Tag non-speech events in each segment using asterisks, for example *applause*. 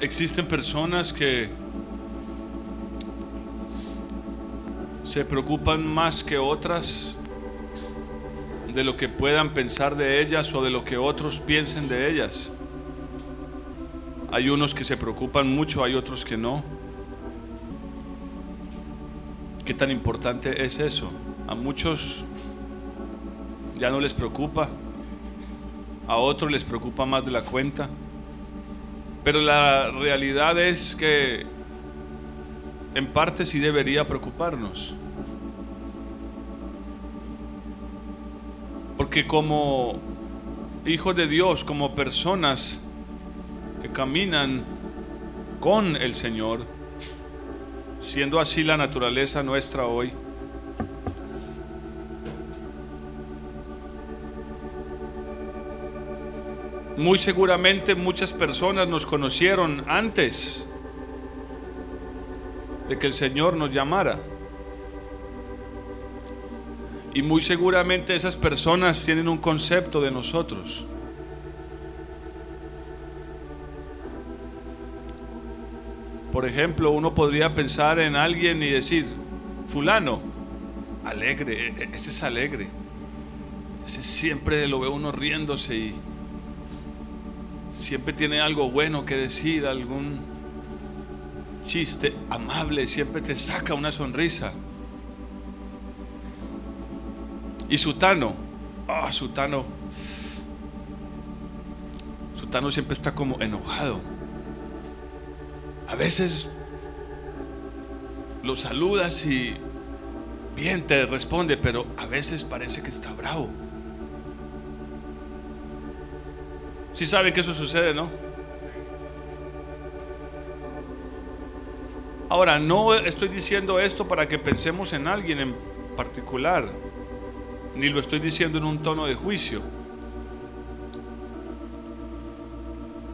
existen personas que se preocupan más que otras de lo que puedan pensar de ellas o de lo que otros piensen de ellas. Hay unos que se preocupan mucho, hay otros que no. ¿Qué tan importante es eso? A muchos ya no les preocupa, a otros les preocupa más de la cuenta. Pero la realidad es que en parte sí debería preocuparnos. Porque como hijos de Dios, como personas que caminan con el Señor, siendo así la naturaleza nuestra hoy, muy seguramente muchas personas nos conocieron antes de que el Señor nos llamara. Y muy seguramente esas personas tienen un concepto de nosotros. Por ejemplo, uno podría pensar en alguien y decir, fulano, alegre, e-, e-, ese es alegre. Ese siempre lo ve uno riéndose y siempre tiene algo bueno que decir, algún chiste amable, siempre te saca una sonrisa. Y Sutano, ah, Sutano, Sutano siempre está como enojado. A veces lo saludas y bien te responde, pero a veces parece que está bravo. Si saben que eso sucede, ¿no? Ahora, no estoy diciendo esto para que pensemos en alguien en particular ni lo estoy diciendo en un tono de juicio.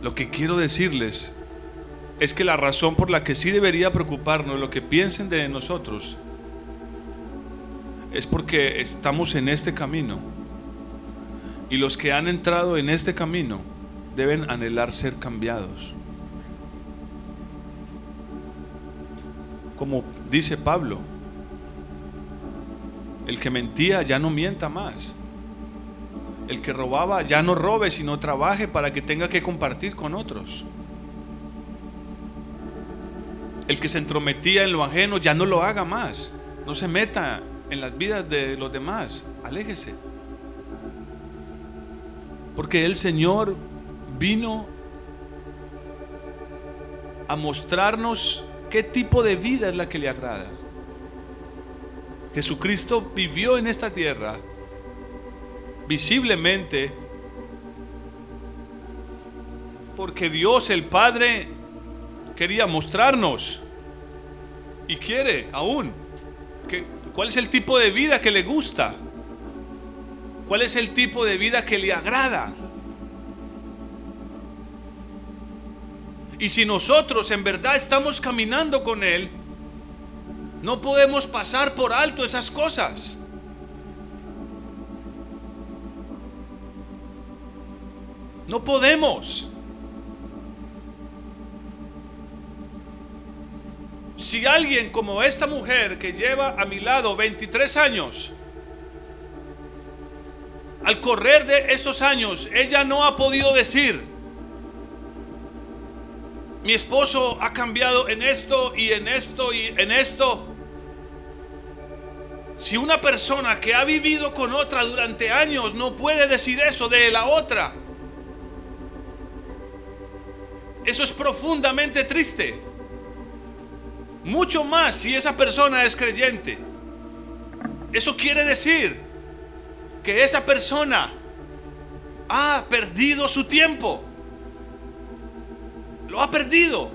Lo que quiero decirles es que la razón por la que sí debería preocuparnos lo que piensen de nosotros es porque estamos en este camino. Y los que han entrado en este camino deben anhelar ser cambiados. Como dice Pablo, el que mentía ya no mienta más. El que robaba ya no robe, sino trabaje para que tenga que compartir con otros. El que se entrometía en lo ajeno ya no lo haga más. No se meta en las vidas de los demás. Aléjese. Porque el Señor vino a mostrarnos qué tipo de vida es la que le agrada. Jesucristo vivió en esta tierra visiblemente porque Dios el Padre quería mostrarnos y quiere aún que, cuál es el tipo de vida que le gusta, cuál es el tipo de vida que le agrada. Y si nosotros en verdad estamos caminando con Él, no podemos pasar por alto esas cosas. No podemos. Si alguien como esta mujer que lleva a mi lado 23 años, al correr de esos años, ella no ha podido decir, mi esposo ha cambiado en esto y en esto y en esto. Si una persona que ha vivido con otra durante años no puede decir eso de la otra, eso es profundamente triste. Mucho más si esa persona es creyente. Eso quiere decir que esa persona ha perdido su tiempo. Lo ha perdido.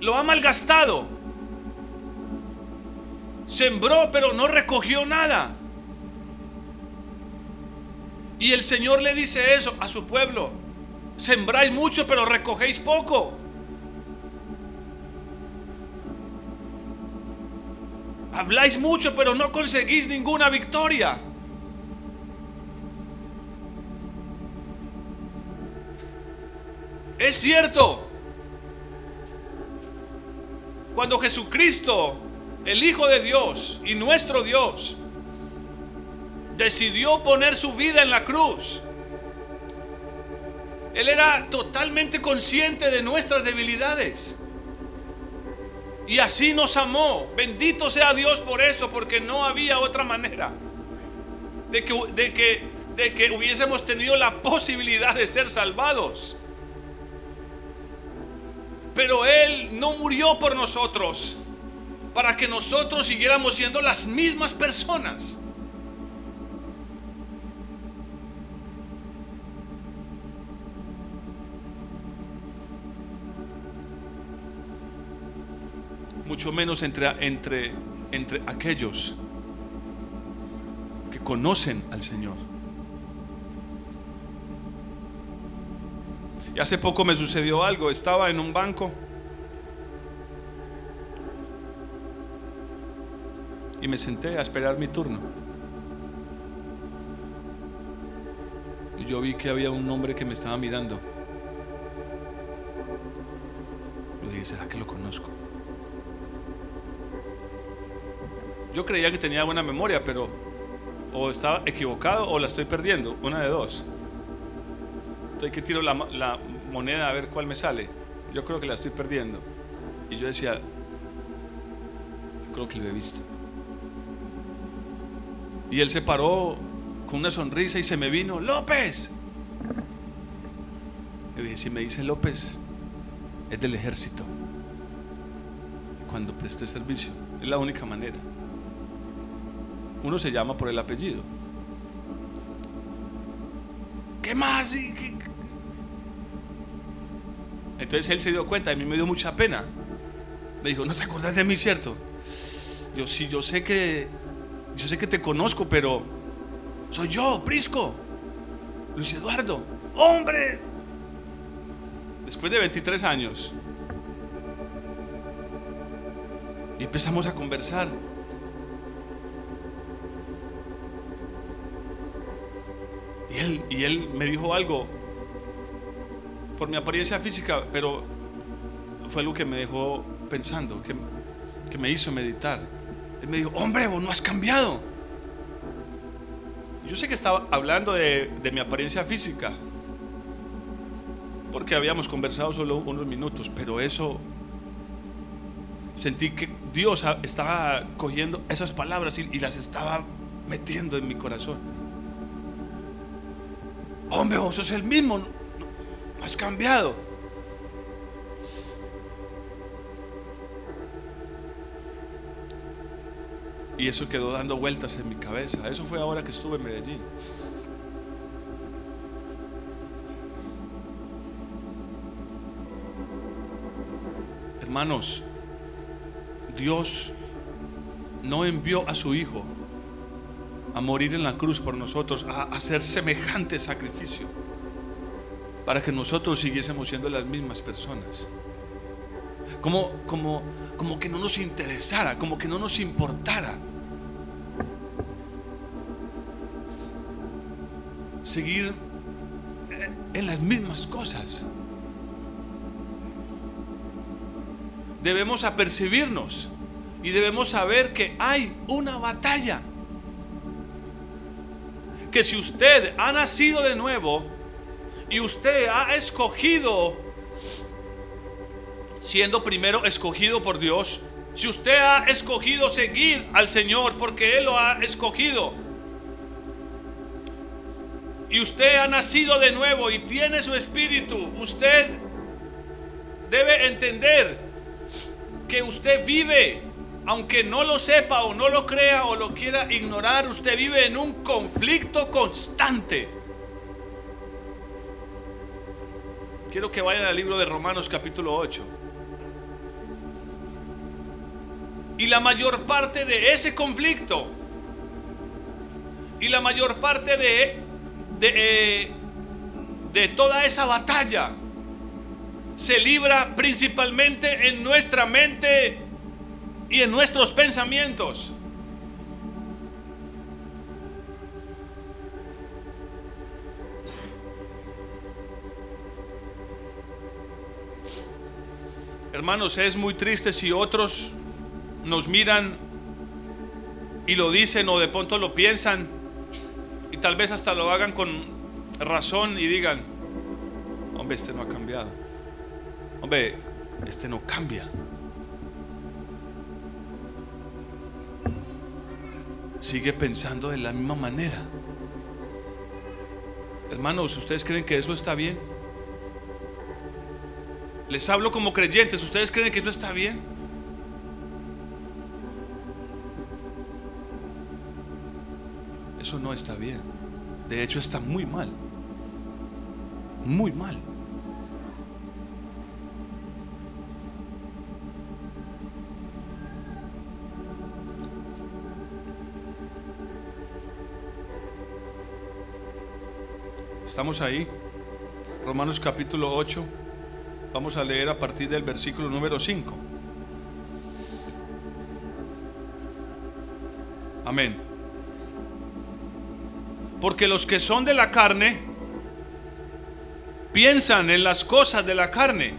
Lo ha malgastado. Sembró pero no recogió nada. Y el Señor le dice eso a su pueblo. Sembráis mucho pero recogéis poco. Habláis mucho pero no conseguís ninguna victoria. Es cierto, Cuando Jesucristo, el Hijo de Dios y nuestro Dios, decidió poner su vida en la cruz, Él era totalmente consciente de nuestras debilidades. Y así nos amó. Bendito sea Dios por eso, porque no había otra manera de que, de que, de que hubiésemos tenido la posibilidad de ser salvados. Pero Él no murió por nosotros para que nosotros siguiéramos siendo las mismas personas. mucho menos entre, entre, entre aquellos que conocen al Señor. Y hace poco me sucedió algo, estaba en un banco y me senté a esperar mi turno. Y yo vi que había un hombre que me estaba mirando. Le dije, ¿será que lo conozco? Yo creía que tenía buena memoria, pero o estaba equivocado o la estoy perdiendo, una de dos. Entonces que tiro la, moneda a ver cuál me sale. Yo creo que la estoy perdiendo. Y yo decía, creo que lo he visto. Y él se paró con una sonrisa y se me vino, López. Y dije, si me dice López, es del ejército. Cuando preste servicio, es la única manera uno se llama por el apellido. ¿Qué más? Entonces él se dio cuenta, a mí me dio mucha pena. Me dijo, ¿no te acordás de mí, cierto? Yo sí, yo sé que, yo sé que te conozco, pero soy yo, Prisco, Luis Eduardo, hombre. Después de 23 años. Y empezamos a conversar. Y él, me dijo algo por mi apariencia física, pero fue algo que me dejó pensando, que, me hizo meditar. Él me dijo, hombre, vos no has cambiado. Yo sé que estaba hablando de, de mi apariencia física, porque habíamos conversado solo unos minutos, pero eso sentí que Dios estaba cogiendo esas palabras y, las estaba metiendo en mi corazón. Hombre, vos sos el mismo, has cambiado. Y eso quedó dando vueltas en mi cabeza. Eso fue ahora que estuve en Medellín. Hermanos, Dios no envió a su Hijo a morir en la cruz por nosotros, a hacer semejante sacrificio, para que nosotros siguiésemos siendo las mismas personas. Como, como, como que no nos interesara, como que no nos importara. Seguir en las mismas cosas. Debemos apercibirnos y debemos saber que hay una batalla que si usted ha nacido de nuevo y usted ha escogido, siendo primero escogido por Dios, si usted ha escogido seguir al Señor porque Él lo ha escogido, y usted ha nacido de nuevo y tiene su espíritu, usted debe entender que usted vive aunque no lo sepa o no lo crea o lo quiera ignorar, usted vive en un conflicto constante. Quiero que vayan al libro de Romanos capítulo 8. Y la mayor parte de ese conflicto y la mayor parte de, de, eh, de toda esa batalla se libra principalmente en nuestra mente y en nuestros pensamientos. Hermanos, es muy triste si otros nos miran y lo dicen o de pronto lo piensan y tal vez hasta lo hagan con razón y digan, hombre, este no ha cambiado. Hombre, este no cambia. Sigue pensando de la misma manera. Hermanos, ¿ustedes creen que eso está bien? Les hablo como creyentes, ¿ustedes creen que eso está bien? Eso no está bien. De hecho, está muy mal. Muy mal. Estamos ahí. Romanos capítulo 8. Vamos a leer a partir del versículo número 5. Amén. Porque los que son de la carne piensan en las cosas de la carne.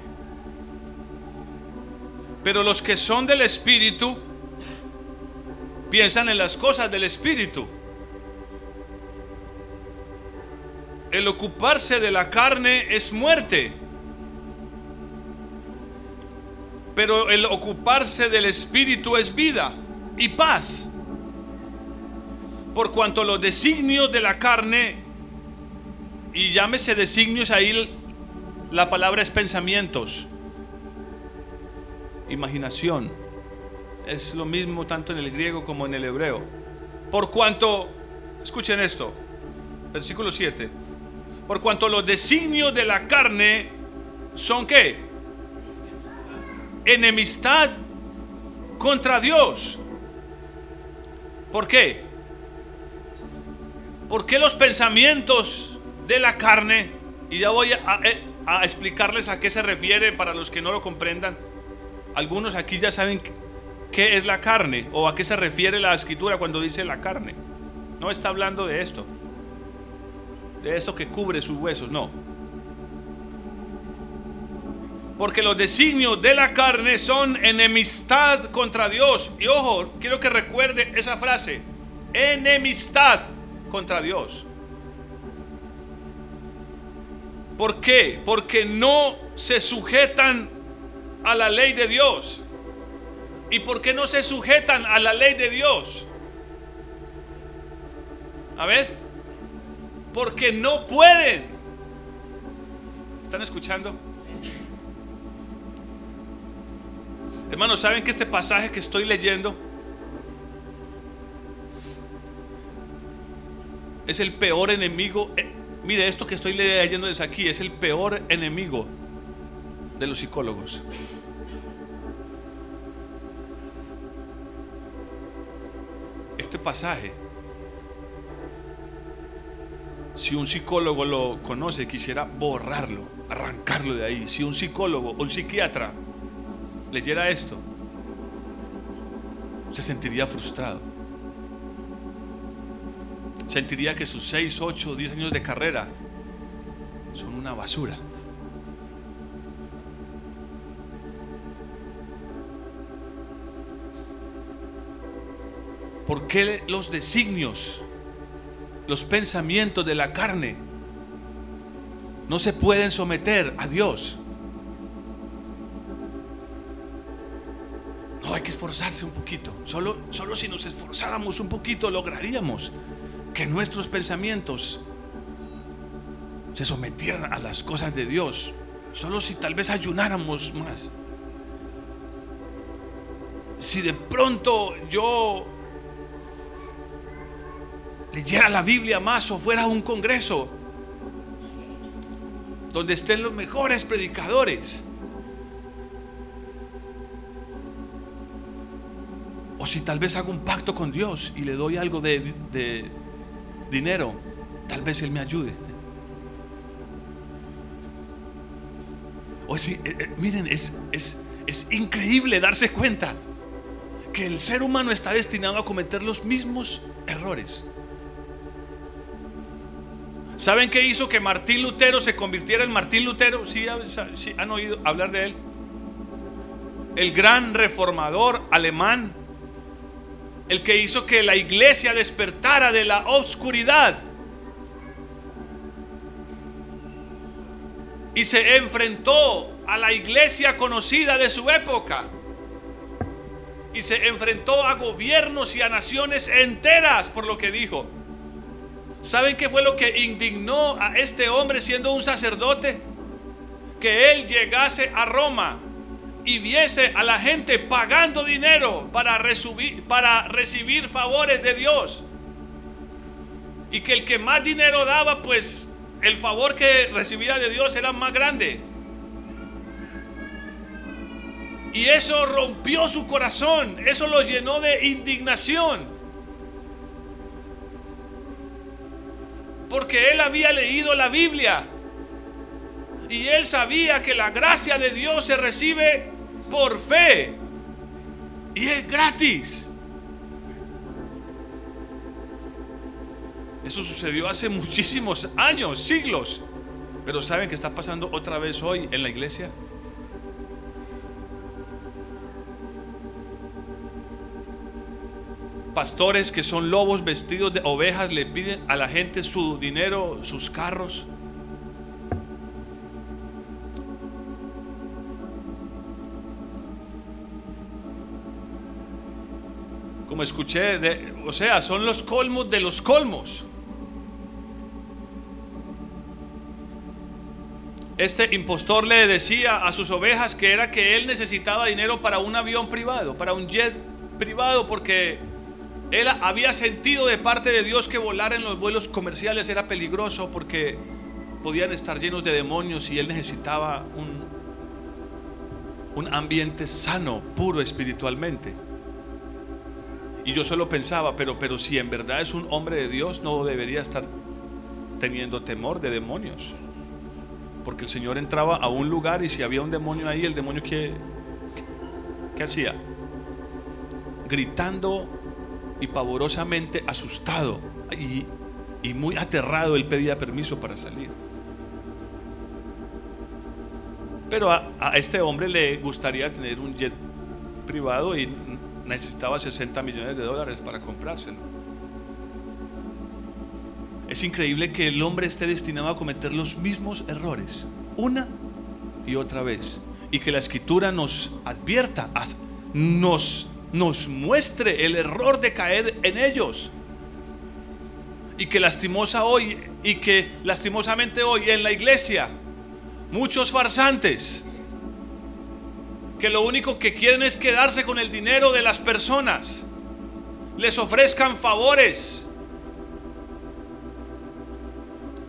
Pero los que son del Espíritu piensan en las cosas del Espíritu. El ocuparse de la carne es muerte. Pero el ocuparse del Espíritu es vida y paz. Por cuanto los designios de la carne, y llámese designios ahí, la palabra es pensamientos, imaginación. Es lo mismo tanto en el griego como en el hebreo. Por cuanto, escuchen esto, versículo 7. Por cuanto los designios de la carne son qué? Enemistad contra Dios. ¿Por qué? Porque los pensamientos de la carne, y ya voy a, a, explicarles a qué se refiere para los que no lo comprendan, algunos aquí ya saben qué es la carne o a qué se refiere la escritura cuando dice la carne. No está hablando de esto, de esto que cubre sus huesos, no porque los designios de la carne son enemistad contra Dios. Y ojo, quiero que recuerde esa frase. Enemistad contra Dios. ¿Por qué? Porque no se sujetan a la ley de Dios. ¿Y por qué no se sujetan a la ley de Dios? A ver. Porque no pueden. ¿Están escuchando? Hermanos, ¿saben que este pasaje que estoy leyendo es el peor enemigo? Eh, mire, esto que estoy leyendo desde aquí es el peor enemigo de los psicólogos. Este pasaje, si un psicólogo lo conoce, quisiera borrarlo, arrancarlo de ahí. Si un psicólogo un psiquiatra leyera esto, se sentiría frustrado. Sentiría que sus 6, 8, 10 años de carrera son una basura. ¿Por qué los designios, los pensamientos de la carne no se pueden someter a Dios? Esforzarse un poquito. Solo, solo si nos esforzáramos un poquito lograríamos que nuestros pensamientos se sometieran a las cosas de Dios. Solo si tal vez ayunáramos más. Si de pronto yo leyera la Biblia más o fuera a un congreso donde estén los mejores predicadores O si tal vez hago un pacto con Dios y le doy algo de, dinero, tal vez Él me ayude. O si, eh, eh, miren, es, es, es increíble darse cuenta que el ser humano está destinado a cometer los mismos errores. ¿Saben qué hizo que Martín Lutero se convirtiera en Martín Lutero? ¿Sí, han oído hablar de él? el gran reformador alemán, el que hizo que la iglesia despertara de la oscuridad y se enfrentó a la iglesia conocida de su época y se enfrentó a gobiernos y a naciones enteras por lo que dijo. ¿Saben qué fue lo que indignó a este hombre siendo un sacerdote? Que él llegase a Roma y viese a la gente pagando dinero para recibir, favores de Dios. Y que el que más dinero daba, pues el favor que recibía de Dios era más grande. Y eso rompió su corazón, eso lo llenó de indignación. Porque él había leído la Biblia y él sabía que la gracia de Dios se recibe por fe y es gratis. Eso sucedió hace muchísimos años, siglos. Pero ¿saben qué está pasando otra vez hoy en la iglesia? pastores que son lobos vestidos de ovejas le piden a la gente su dinero, sus carros. Como escuché, de, o sea, son los colmos de los colmos. Este impostor le decía a sus ovejas que era que él necesitaba dinero para un avión privado, para un jet privado, porque él había sentido de parte de Dios que volar en los vuelos comerciales era peligroso porque podían estar llenos de demonios y él necesitaba un, un ambiente sano, puro espiritualmente. Y yo solo pensaba, pero, pero si en verdad es un hombre de Dios, no debería estar teniendo temor de demonios. Porque el Señor entraba a un lugar y si había un demonio ahí, el demonio que, ¿qué hacía? Gritando y pavorosamente asustado y, muy aterrado, él pedía permiso para salir. Pero a, este hombre le gustaría tener un jet privado y necesitaba 60 millones de dólares para comprárselo. Es increíble que el hombre esté destinado a cometer los mismos errores una y otra vez. Y que la escritura nos advierta, nos nos muestre el error de caer en ellos. Y que lastimosa hoy y que lastimosamente hoy en la iglesia muchos farsantes que lo único que quieren es quedarse con el dinero de las personas. Les ofrezcan favores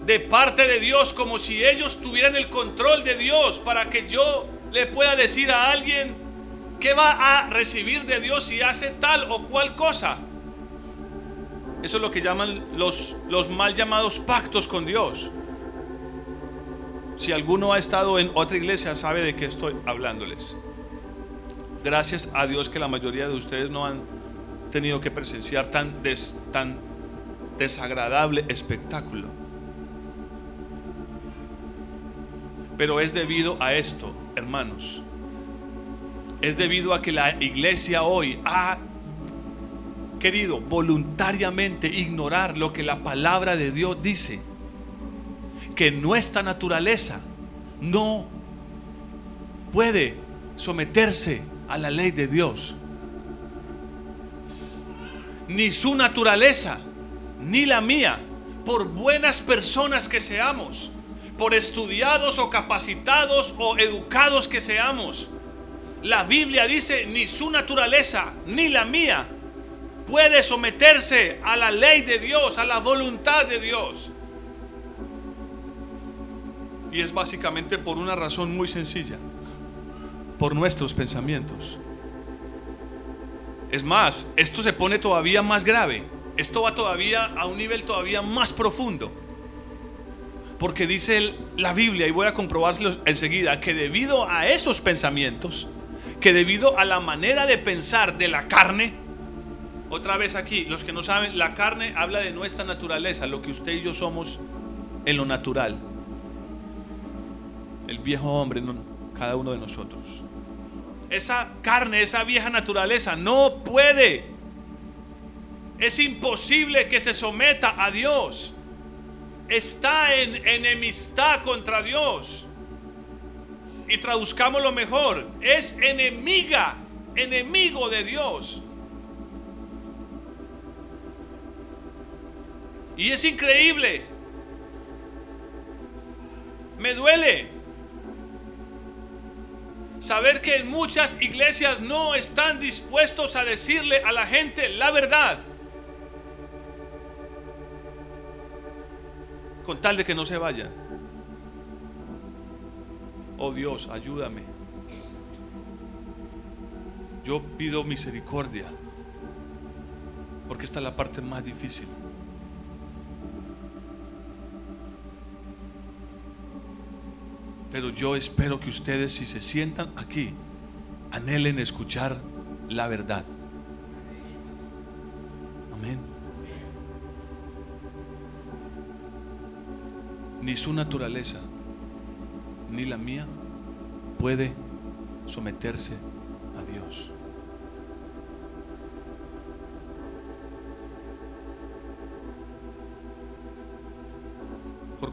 de parte de Dios como si ellos tuvieran el control de Dios para que yo le pueda decir a alguien ¿Qué va a recibir de Dios si hace tal o cual cosa? Eso es lo que llaman los, los mal llamados pactos con Dios. Si alguno ha estado en otra iglesia sabe de qué estoy hablándoles. Gracias a Dios que la mayoría de ustedes no han tenido que presenciar tan, desagradable espectáculo. Pero es debido a esto, hermanos, es debido a que la iglesia hoy ha querido voluntariamente ignorar lo que la palabra de Dios dice. Que nuestra naturaleza no puede someterse a la ley de Dios. Ni su naturaleza, ni la mía, por buenas personas que seamos, por estudiados o capacitados o educados que seamos la Biblia dice, ni su naturaleza, ni la mía, puede someterse a la ley de Dios, a la voluntad de Dios. Y es básicamente por una razón muy sencilla, por nuestros pensamientos. Es más, esto se pone todavía más grave, esto va todavía a un nivel todavía más profundo. Porque dice la Biblia, y voy a comprobárselo enseguida, que debido a esos pensamientos, que debido a la manera de pensar de la carne, otra vez aquí, los que no saben, la carne habla de nuestra naturaleza, lo que usted y yo somos en lo natural. El viejo hombre, cada uno de nosotros. Esa carne, esa vieja naturaleza. No puede. Es imposible que se someta a Dios. Está en enemistad contra Dios. Y traduzcamos lo mejor. Es enemiga, enemigo de Dios. Y es increíble. Me duele saber que en muchas iglesias no están dispuestos a decirle a la gente la verdad. Con tal de que no se vayan. Oh Dios, ayúdame. Yo pido misericordia. Porque esta es la parte más difícil. Pero yo espero que ustedes, si se sientan aquí, anhelen escuchar la verdad. Amén. Ni su naturaleza, ni la mía, puede someterse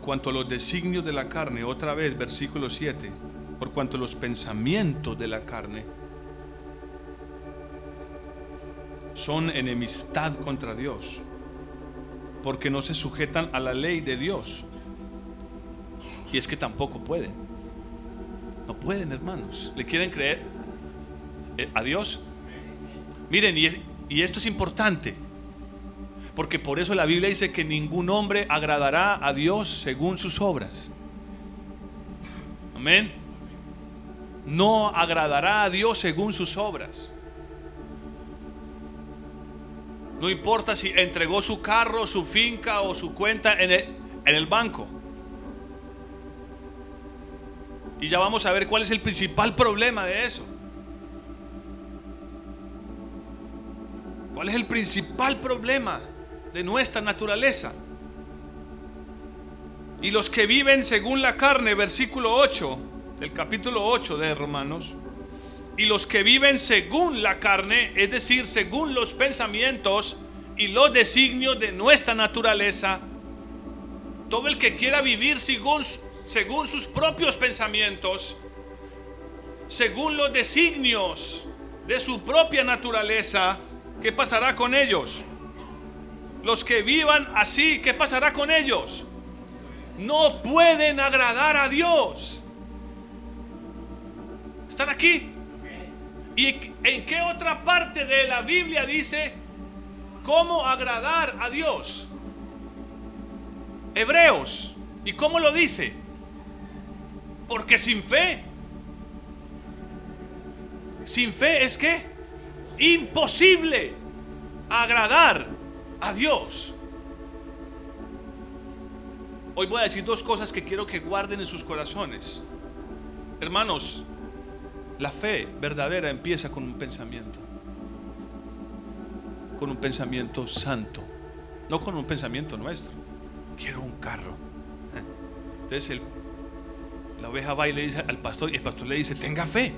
cuanto los designios de la carne, otra vez versículo 7, por cuanto los pensamientos de la carne son enemistad contra Dios, porque no se sujetan a la ley de Dios. Y es que tampoco pueden. No pueden, hermanos. ¿Le quieren creer eh, a Dios? Miren, y, y esto es importante. Porque por eso la Biblia dice que ningún hombre agradará a Dios según sus obras. Amén. No agradará a Dios según sus obras. No importa si entregó su carro, su finca o su cuenta en el, en el banco. Y ya vamos a ver cuál es el principal problema de eso. ¿Cuál es el principal problema? De nuestra naturaleza. Y los que viven según la carne, versículo 8 del capítulo 8 de Romanos, y los que viven según la carne, es decir, según los pensamientos y los designios de nuestra naturaleza, todo el que quiera vivir según, según sus propios pensamientos, según los designios de su propia naturaleza, ¿qué pasará con ellos? Los que vivan así, ¿qué pasará con ellos? No pueden agradar a Dios. ¿Están aquí? ¿Y en qué otra parte de la Biblia dice cómo agradar a Dios? Hebreos. ¿Y cómo lo dice? Porque sin fe, sin fe es que imposible agradar a Dios. Hoy voy a decir dos cosas que quiero que guarden en sus corazones. Hermanos, la fe verdadera empieza con un pensamiento. Con un pensamiento santo. No con un pensamiento nuestro. Quiero un carro. Entonces la oveja va y le dice al pastor y el pastor le dice, tenga fe.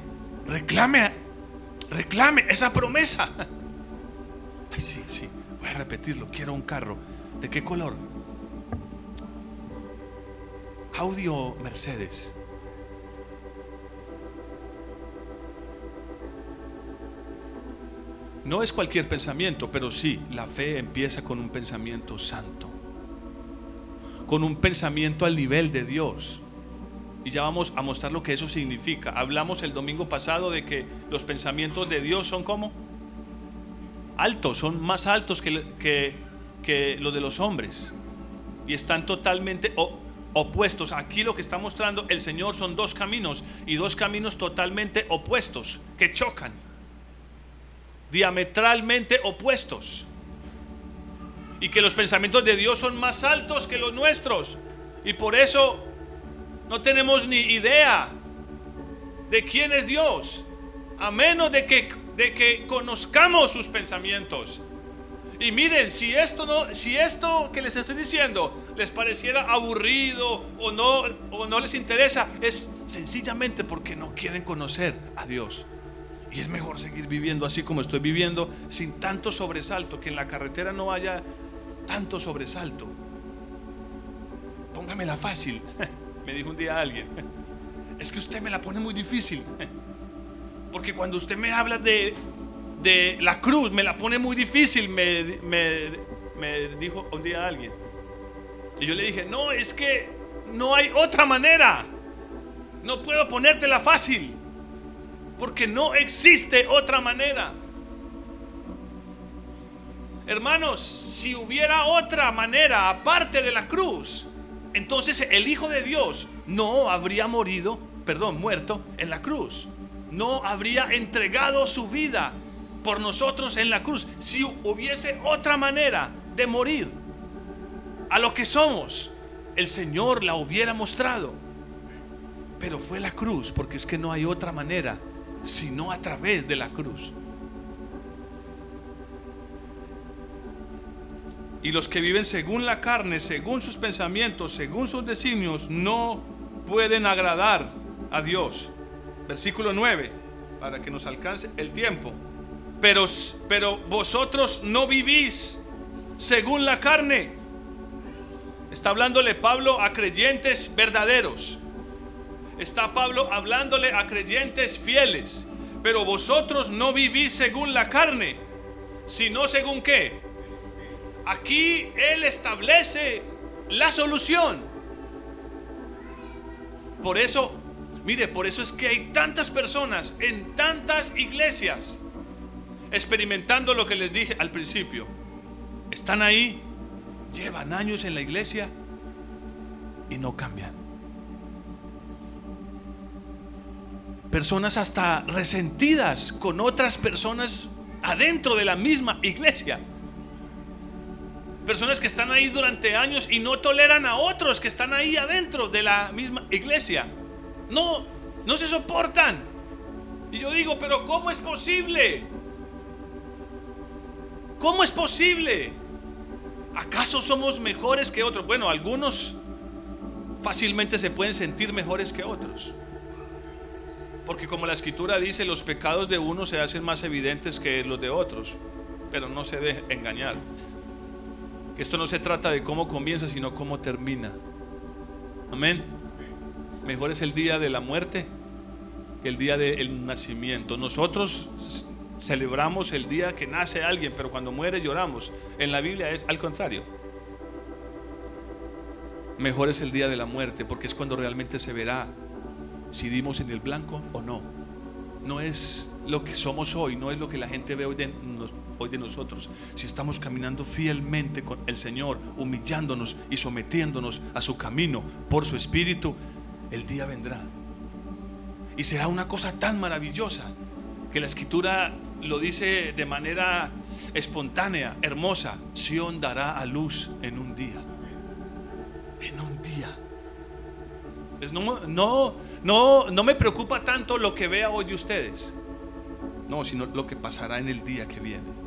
Reclame, reclame esa promesa. *laughs* Ay, sí, sí. Voy a repetirlo, quiero un carro. ¿De qué color? Audio Mercedes. No es cualquier pensamiento, pero sí, la fe empieza con un pensamiento santo, con un pensamiento al nivel de Dios. Y ya vamos a mostrar lo que eso significa. Hablamos el domingo pasado de que los pensamientos de Dios son como altos, son más altos que, que, los de los hombres. Y están totalmente opuestos. Aquí lo que está mostrando el Señor son dos caminos y dos caminos totalmente opuestos, que chocan. Diametralmente opuestos. Y que los pensamientos de Dios son más altos que los nuestros. Y por eso no tenemos ni idea de quién es Dios. A menos de que de que conozcamos sus pensamientos. Y miren, si esto no, si esto que les estoy diciendo les pareciera aburrido o no o no les interesa, es sencillamente porque no quieren conocer a Dios. Y es mejor seguir viviendo así como estoy viviendo, sin tanto sobresalto, que en la carretera no haya tanto sobresalto. Póngamela fácil, *laughs* me dijo un día alguien. Es que usted me la pone muy difícil. Porque cuando usted me habla de, de la cruz, me la pone muy difícil, me, me dijo un día alguien. Y yo le dije, no, es que no hay otra manera. No puedo ponértela fácil. Porque no existe otra manera. Hermanos, si hubiera otra manera aparte de la cruz, entonces el Hijo de Dios no habría morido, perdón, muerto en la cruz. No habría entregado su vida por nosotros en la cruz. Si hubiese otra manera de morir a lo que somos, el Señor la hubiera mostrado. Pero fue la cruz, porque es que no hay otra manera sino a través de la cruz. Y los que viven según la carne, según sus pensamientos, según sus designios, no pueden agradar a Dios. Versículo 9, para que nos alcance el tiempo. Pero, pero vosotros no vivís según la carne. Está hablándole Pablo a creyentes verdaderos. Está Pablo hablándole a creyentes fieles. Pero vosotros no vivís según la carne, sino según qué. Aquí Él establece la solución. Por eso, mire, por eso es que hay tantas personas en tantas iglesias experimentando lo que les dije al principio. Están ahí, llevan años en la iglesia y no cambian. personas hasta resentidas con otras personas adentro de la misma iglesia. Personas que están ahí durante años y no toleran a otros que están ahí adentro de la misma iglesia. No, no se soportan. Y yo digo, pero ¿cómo es posible? ¿Cómo es posible? ¿Acaso somos mejores que otros? Bueno, algunos fácilmente se pueden sentir mejores que otros. Porque como la escritura dice, los pecados de uno se hacen más evidentes que los de otros. Pero no se deje engañar. Que esto no se trata de cómo comienza, sino cómo termina. Amén. Mejor es el día de la muerte que el día del nacimiento. Nosotros celebramos el día que nace alguien, pero cuando muere lloramos. En la Biblia es al contrario. Mejor es el día de la muerte porque es cuando realmente se verá si dimos en el blanco o no. No es lo que somos hoy, no es lo que la gente ve hoy de, hoy de nosotros. Si estamos caminando fielmente con el Señor, humillándonos y sometiéndonos a su camino por su Espíritu, el día vendrá. Y será una cosa tan maravillosa que la escritura lo dice de manera espontánea, hermosa. Sión dará a luz en un día. En un día. No, no, no me preocupa tanto lo que vea hoy de ustedes. No, sino lo que pasará en el día que viene.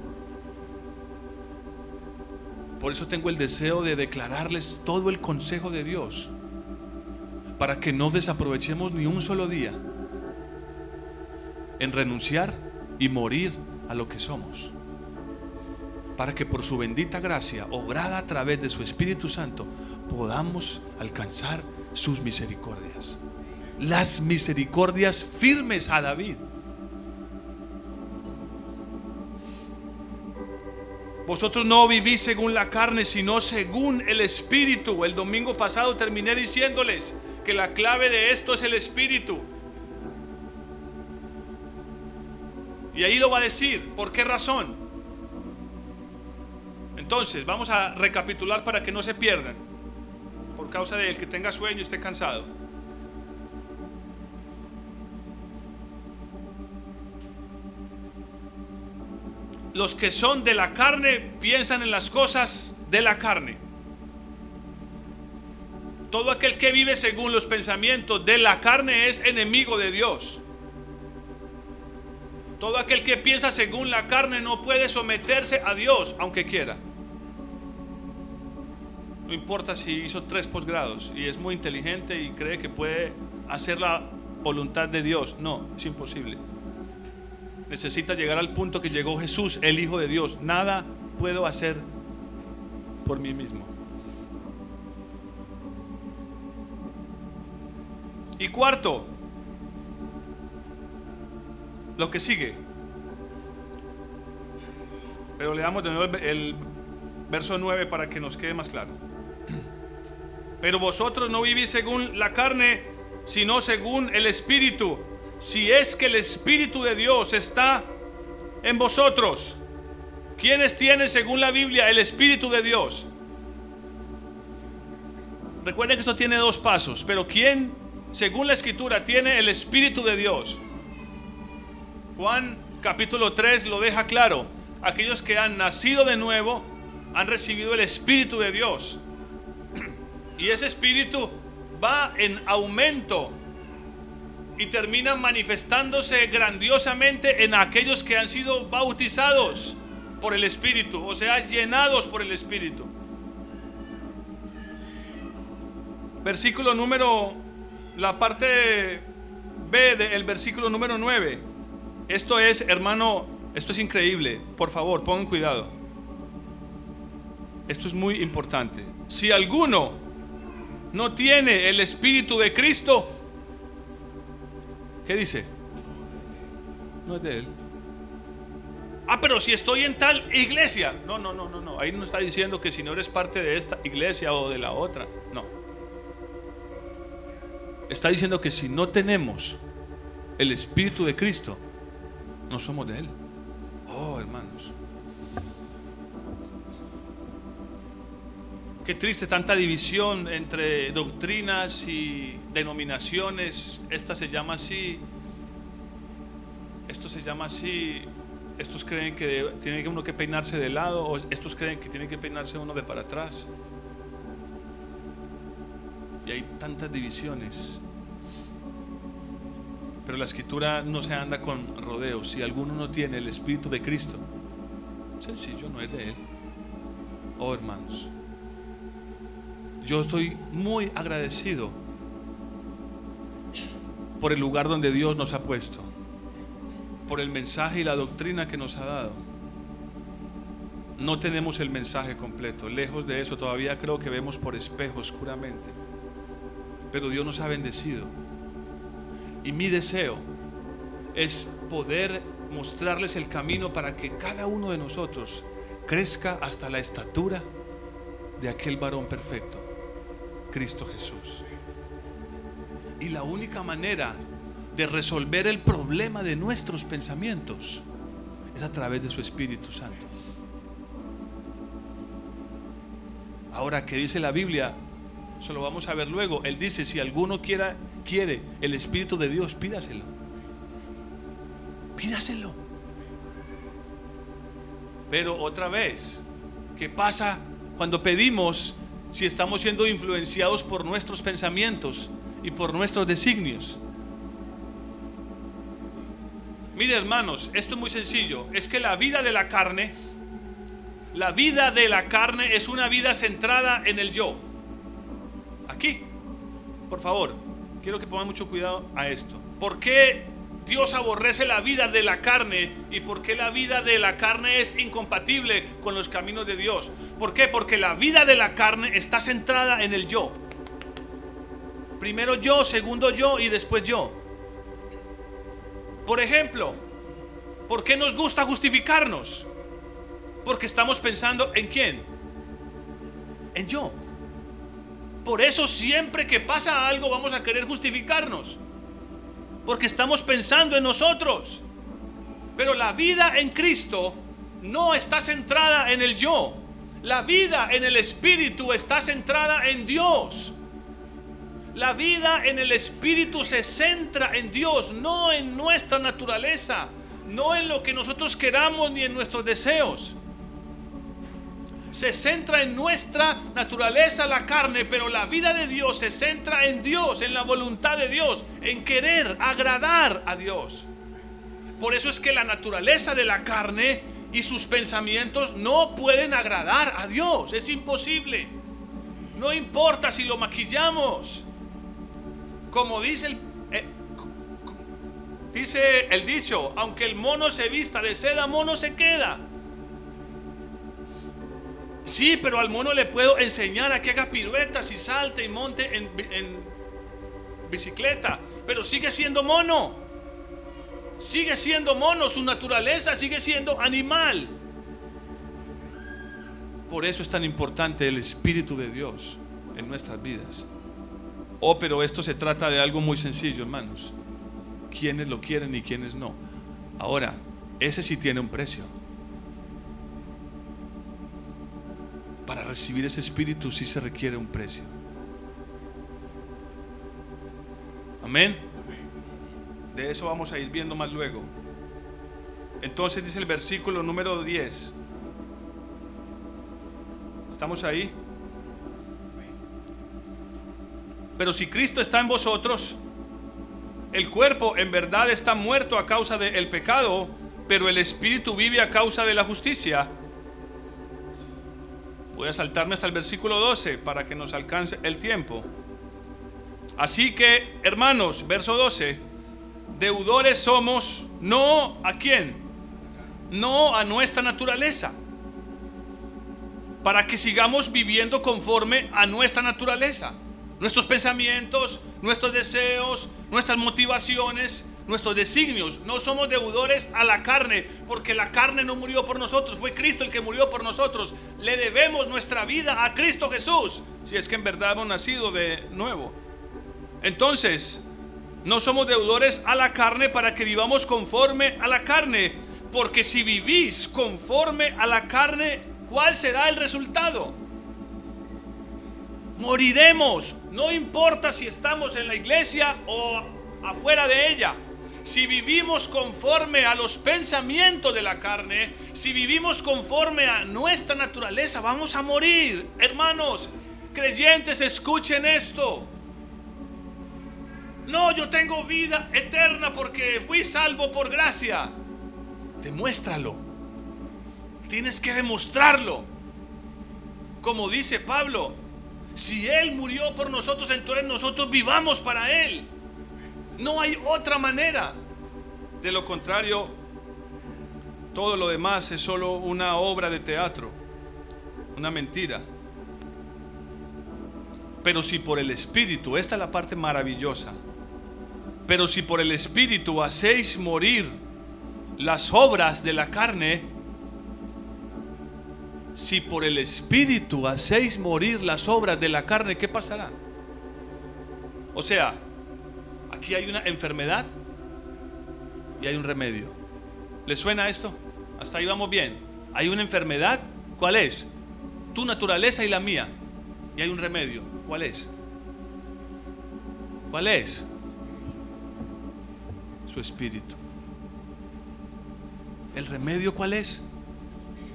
Por eso tengo el deseo de declararles todo el consejo de Dios. Para que no desaprovechemos ni un solo día en renunciar y morir a lo que somos. Para que por su bendita gracia, obrada a través de su Espíritu Santo, podamos alcanzar sus misericordias las misericordias firmes a David. Vosotros no vivís según la carne, sino según el Espíritu. El domingo pasado terminé diciéndoles la clave de esto es el Espíritu. Y ahí lo va a decir. ¿Por qué razón? Entonces, vamos a recapitular para que no se pierdan. Por causa del que tenga sueño esté cansado. los que son de la carne piensan en las cosas de la carne. Todo aquel que vive según los pensamientos de la carne es enemigo de Dios. Todo aquel que piensa según la carne no puede someterse a Dios aunque quiera. No importa si hizo tres posgrados y es muy inteligente y cree que puede hacer la voluntad de Dios. No, es imposible. necesita llegar al punto que llegó Jesús, el Hijo de Dios. Nada puedo hacer por mí mismo. Y cuarto, lo que sigue. Pero le damos de nuevo el, el verso 9 para que nos quede más claro. *clears throat* Pero vosotros no vivís según la carne, sino según el Espíritu. Si es que el Espíritu de Dios está en vosotros. ¿Quiénes tienen según la Biblia el Espíritu de Dios? Recuerden que esto tiene dos pasos, pero ¿quién, según la Escritura, tiene el Espíritu de Dios? Juan capítulo 3 lo deja claro. Aquellos que han nacido de nuevo han recibido el Espíritu de Dios. Y ese Espíritu va en aumento y termina manifestándose grandiosamente en aquellos que han sido bautizados por el Espíritu, o sea, llenados por el Espíritu. Versículo número, la parte B del versículo número 9. Esto es, hermano, esto es increíble. Por favor, pongan cuidado. Esto es muy importante. Si alguno no tiene el Espíritu de Cristo, ¿qué dice? No es de él. Ah, pero si estoy en tal iglesia. No, no, no, no, no. Ahí no está diciendo que si no eres parte de esta iglesia o de la otra. No. Está diciendo que si no tenemos el Espíritu de Cristo, no somos de Él. Oh, hermanos. Qué triste tanta división entre doctrinas y denominaciones. Esta se llama así. Esto se llama así. Estos creen que tiene uno que peinarse de lado. O estos creen que tiene que peinarse uno de para atrás. Y hay tantas divisiones. Pero la escritura no se anda con rodeos. Si alguno no tiene el Espíritu de Cristo, sencillo, no es de Él. Oh hermanos. Yo estoy muy agradecido por el lugar donde Dios nos ha puesto, por el mensaje y la doctrina que nos ha dado. No tenemos el mensaje completo, lejos de eso todavía creo que vemos por espejo oscuramente, pero Dios nos ha bendecido. Y mi deseo es poder mostrarles el camino para que cada uno de nosotros crezca hasta la estatura de aquel varón perfecto Cristo Jesús. Y la única manera de resolver el problema de nuestros pensamientos es a través de su Espíritu Santo. Ahora, ¿qué dice la Biblia? Eso lo vamos a ver luego. Él dice, si alguno quiera, quiere el Espíritu de Dios, pídaselo. Pídaselo. Pero otra vez, ¿qué pasa cuando pedimos si estamos siendo influenciados por nuestros pensamientos y por nuestros designios. Mire hermanos, esto es muy sencillo. Es que la vida de la carne, la vida de la carne es una vida centrada en el yo. Aquí, por favor, quiero que pongan mucho cuidado a esto. ¿Por qué Dios aborrece la vida de la carne y por qué la vida de la carne es incompatible con los caminos de Dios. ¿Por qué? Porque la vida de la carne está centrada en el yo. Primero yo, segundo yo y después yo. Por ejemplo, ¿por qué nos gusta justificarnos? Porque estamos pensando en quién? En yo. Por eso siempre que pasa algo vamos a querer justificarnos porque estamos pensando en nosotros. Pero la vida en Cristo no está centrada en el yo. La vida en el Espíritu está centrada en Dios. La vida en el Espíritu se centra en Dios, no en nuestra naturaleza, no en lo que nosotros queramos ni en nuestros deseos se centra en nuestra naturaleza, la carne, pero la vida de Dios se centra en Dios, en la voluntad de Dios, en querer agradar a Dios. Por eso es que la naturaleza de la carne y sus pensamientos no pueden agradar a Dios, es imposible. No importa si lo maquillamos, como dice el... Eh, Dice el dicho, aunque el mono se vista de seda, mono se queda. Sí, pero al mono le puedo enseñar a que haga piruetas y salte y monte en, bicicleta, pero sigue siendo mono. Sigue siendo mono, su naturaleza sigue siendo animal. Por eso es tan importante el Espíritu de Dios en nuestras vidas. Oh, pero esto se trata de algo muy sencillo, hermanos. Quienes lo quieren y quienes no. Ahora, ese sí tiene un precio. Para recibir ese espíritu sí se requiere un precio. Amén. De eso vamos a ir viendo más luego. Entonces dice el versículo número 10. ¿Estamos ahí? Pero si Cristo está en vosotros, el cuerpo en verdad está muerto a causa del pecado, pero el espíritu vive a causa de la justicia. Voy a saltarme hasta el versículo 12 para que nos alcance el tiempo. Así que, hermanos, verso 12, deudores somos no a quién, no a nuestra naturaleza, para que sigamos viviendo conforme a nuestra naturaleza. Nuestros pensamientos, nuestros deseos, nuestras motivaciones, nuestros designios. No somos deudores a la carne, porque la carne no murió por nosotros, fue Cristo el que murió por nosotros. Le debemos nuestra vida a Cristo Jesús, si es que en verdad hemos nacido de nuevo. Entonces, no somos deudores a la carne para que vivamos conforme a la carne, porque si vivís conforme a la carne, ¿cuál será el resultado? moriremos. No importa si estamos en la iglesia o afuera de ella. Si vivimos conforme a los pensamientos de la carne, si vivimos conforme a nuestra naturaleza, vamos a morir. Hermanos, creyentes, escuchen esto. No, yo tengo vida eterna porque fui salvo por gracia. Demuéstralo. Tienes que demostrarlo. Como dice Pablo, si Él murió por nosotros, entonces nosotros vivamos para Él. No hay otra manera. De lo contrario, todo lo demás es solo una obra de teatro, una mentira. Pero si por el Espíritu, esta es la parte maravillosa, pero si por el Espíritu hacéis morir las obras de la carne, si por el Espíritu hacéis morir las obras de la carne, ¿qué pasará? O sea, aquí hay una enfermedad y hay un remedio. ¿Le suena esto? Hasta ahí vamos bien. Hay una enfermedad, ¿cuál es? Tu naturaleza y la mía. Y hay un remedio, ¿cuál es? ¿Cuál es? Su espíritu. ¿El remedio cuál es?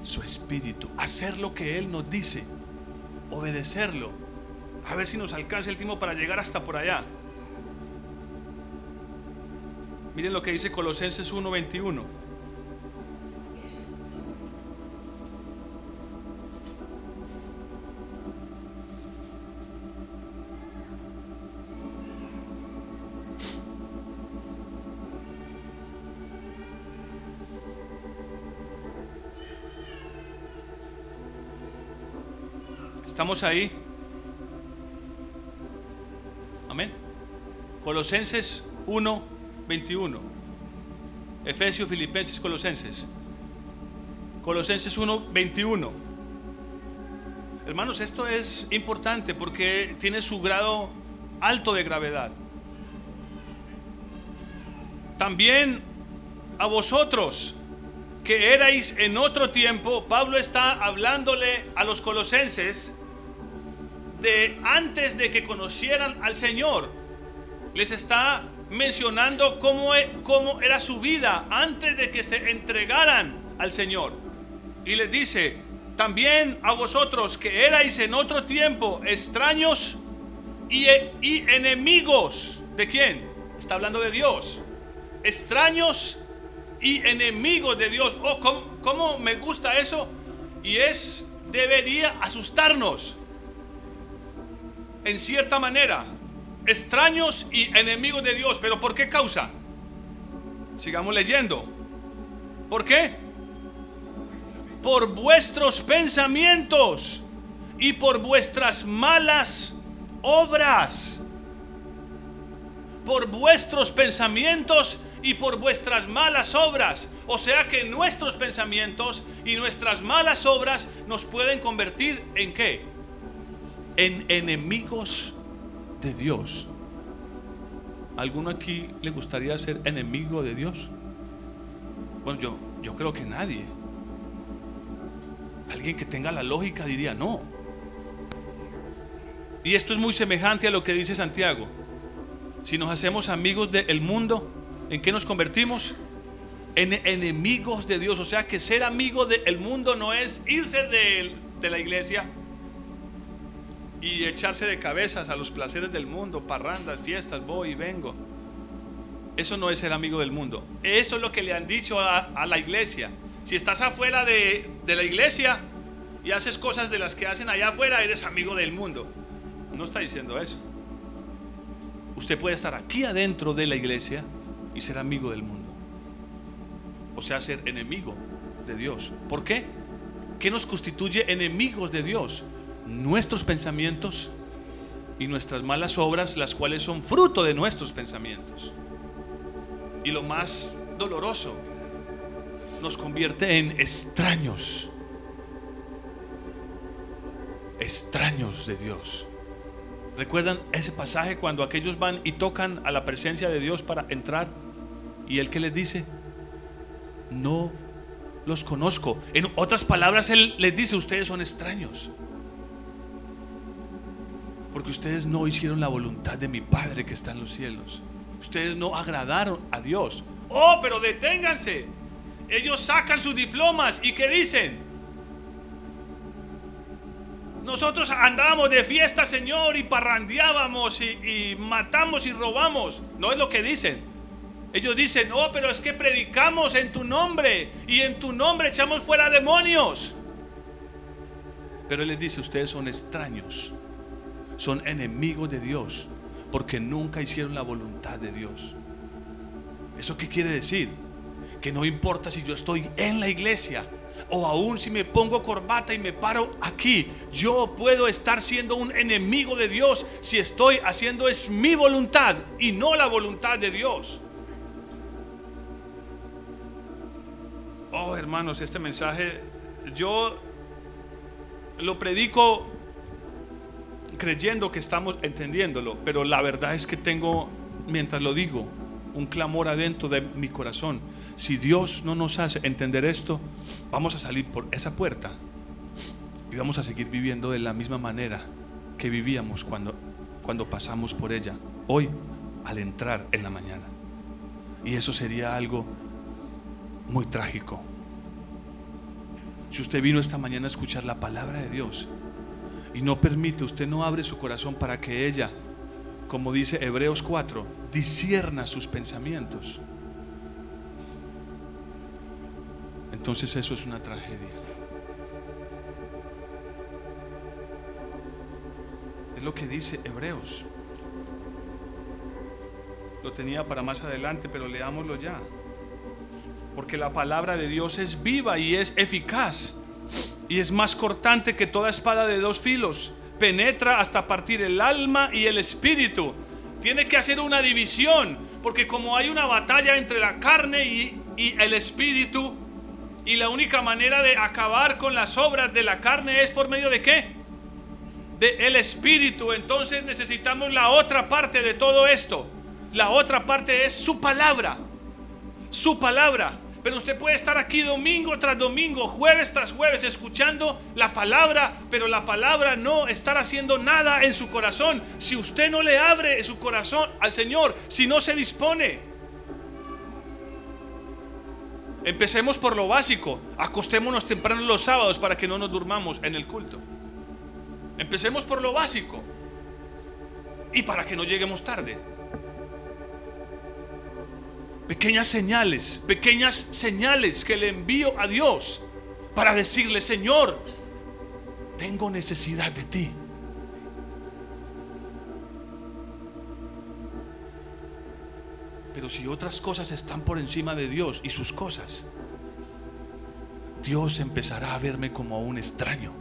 su espíritu, hacer lo que Él nos dice, obedecerlo. A ver si nos alcanza el tiempo para llegar hasta por allá. Miren lo que dice Colosenses 1:21. ¿Estamos ahí? Amén. Colosenses 1, 21. Efesios, Filipenses, Colosenses. Colosenses 1, 21. Hermanos, esto es importante porque tiene su grado alto de gravedad. También a vosotros que erais en otro tiempo, Pablo está hablándole a los colosenses antes de que conocieran al Señor. Les está mencionando cómo, e, cómo era su vida antes de que se entregaran al Señor. Y les dice, también a vosotros que erais en otro tiempo extraños y, y enemigos. ¿De quién? Está hablando de Dios. Extraños y enemigos de Dios. Oh, ¿cómo, cómo me gusta eso? Y es, debería asustarnos en cierta manera, extraños y enemigos de Dios. ¿Pero por qué causa? Sigamos leyendo. ¿Por qué? Por vuestros pensamientos y por vuestras malas obras. Por vuestros pensamientos y por vuestras malas obras. O sea que nuestros pensamientos y nuestras malas obras nos pueden convertir en qué? En enemigos de Dios. ¿Alguno aquí le gustaría ser enemigo de Dios? Bueno, yo, yo creo que nadie. Alguien que tenga la lógica diría no. Y esto es muy semejante a lo que dice Santiago. Si nos hacemos amigos del mundo, ¿en qué nos convertimos? En enemigos de Dios. O sea que ser amigo del mundo no es irse de, de la iglesia y echarse de cabezas a los placeres del mundo, parrandas, fiestas, voy y vengo. Eso no es ser amigo del mundo. Eso es lo que le han dicho a, la iglesia. Si estás afuera de, de la iglesia y haces cosas de las que hacen allá afuera, eres amigo del mundo. No está diciendo eso. Usted puede estar aquí adentro de la iglesia y ser amigo del mundo. O sea, ser enemigo de Dios. ¿Por qué? ¿Qué nos constituye enemigos de Dios? Nuestros pensamientos y nuestras malas obras, las cuales son fruto de nuestros pensamientos. Y lo más doloroso, nos convierte en extraños. Extraños de Dios. ¿Recuerdan ese pasaje cuando aquellos van y tocan a la presencia de Dios para entrar? Y Él que les dice, no los conozco. En otras palabras, Él les dice, ustedes son extraños. Porque ustedes no hicieron la voluntad de mi Padre que está en los cielos. Ustedes no agradaron a Dios. Oh, pero deténganse. Ellos sacan sus diplomas y ¿qué dicen? Nosotros andábamos de fiesta, Señor, y parrandeábamos y, matamos y robamos. No es lo que dicen. Ellos dicen, no, pero es que predicamos en tu nombre y en tu nombre echamos fuera demonios. Pero Él les dice, ustedes son extraños, son enemigos de Dios, porque nunca hicieron la voluntad de Dios. ¿Eso qué quiere decir? Que no importa si yo estoy en la iglesia, o aún si me pongo corbata y me paro aquí, yo puedo estar siendo un enemigo de Dios si estoy haciendo es mi voluntad y no la voluntad de Dios. Oh, hermanos, este mensaje yo lo predico creyendo que estamos entendiéndolo, pero la verdad es que tengo, mientras lo digo, un clamor adentro de mi corazón si Dios no nos hace entender esto, vamos a salir por esa puerta y vamos a seguir viviendo de la misma manera que vivíamos cuando, cuando pasamos por ella, hoy al entrar en la mañana. Y eso sería algo muy trágico. Si usted vino esta mañana a escuchar la palabra de Dios y no permite, usted no abre su corazón para que ella, como dice Hebreos 4, disierna sus pensamientos entonces eso es una tragedia. Es lo que dice Hebreos. Lo tenía para más adelante, pero leámoslo ya. Porque la palabra de Dios es viva y es eficaz. Y es más cortante que toda espada de dos filos. Penetra hasta partir el alma y el espíritu. Tiene que hacer una división. Porque como hay una batalla entre la carne y, el espíritu, y la única manera de acabar con las obras de la carne es por medio de qué? De el espíritu. Entonces necesitamos la otra parte de todo esto. La otra parte es su palabra. Su palabra. Pero usted puede estar aquí domingo tras domingo, jueves tras jueves, escuchando la palabra, pero la palabra no estar haciendo nada en su corazón. Si usted no le abre su corazón al Señor, si no se dispone, Empecemos por lo básico. Acostémonos temprano los sábados para que no nos durmamos en el culto. Empecemos por lo básico. Y para que no lleguemos tarde. Pequeñas señales, pequeñas señales que le envío a Dios para decirle, Señor, tengo necesidad de ti. Pero si otras cosas están por encima de Dios y sus cosas, Dios empezará a verme como a un extraño.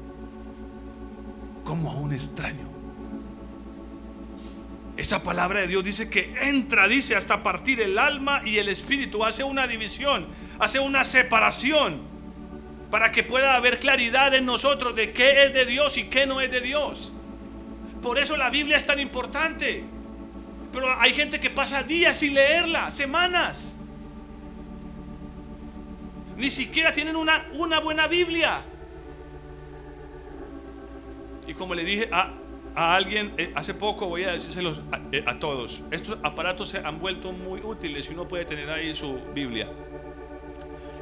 Como a un extraño. Esa palabra de Dios dice que entra, dice, hasta partir el alma y el espíritu. Hace una división, hace una separación para que pueda haber claridad en nosotros de qué es de Dios y qué no es de Dios. Por eso la Biblia es tan importante. Pero hay gente que pasa días sin leerla, semanas. Ni siquiera tienen una, una buena Biblia. Y como le dije a, alguien eh, hace poco, voy a decírselos a, eh, a todos, estos aparatos se han vuelto muy útiles y uno puede tener ahí su Biblia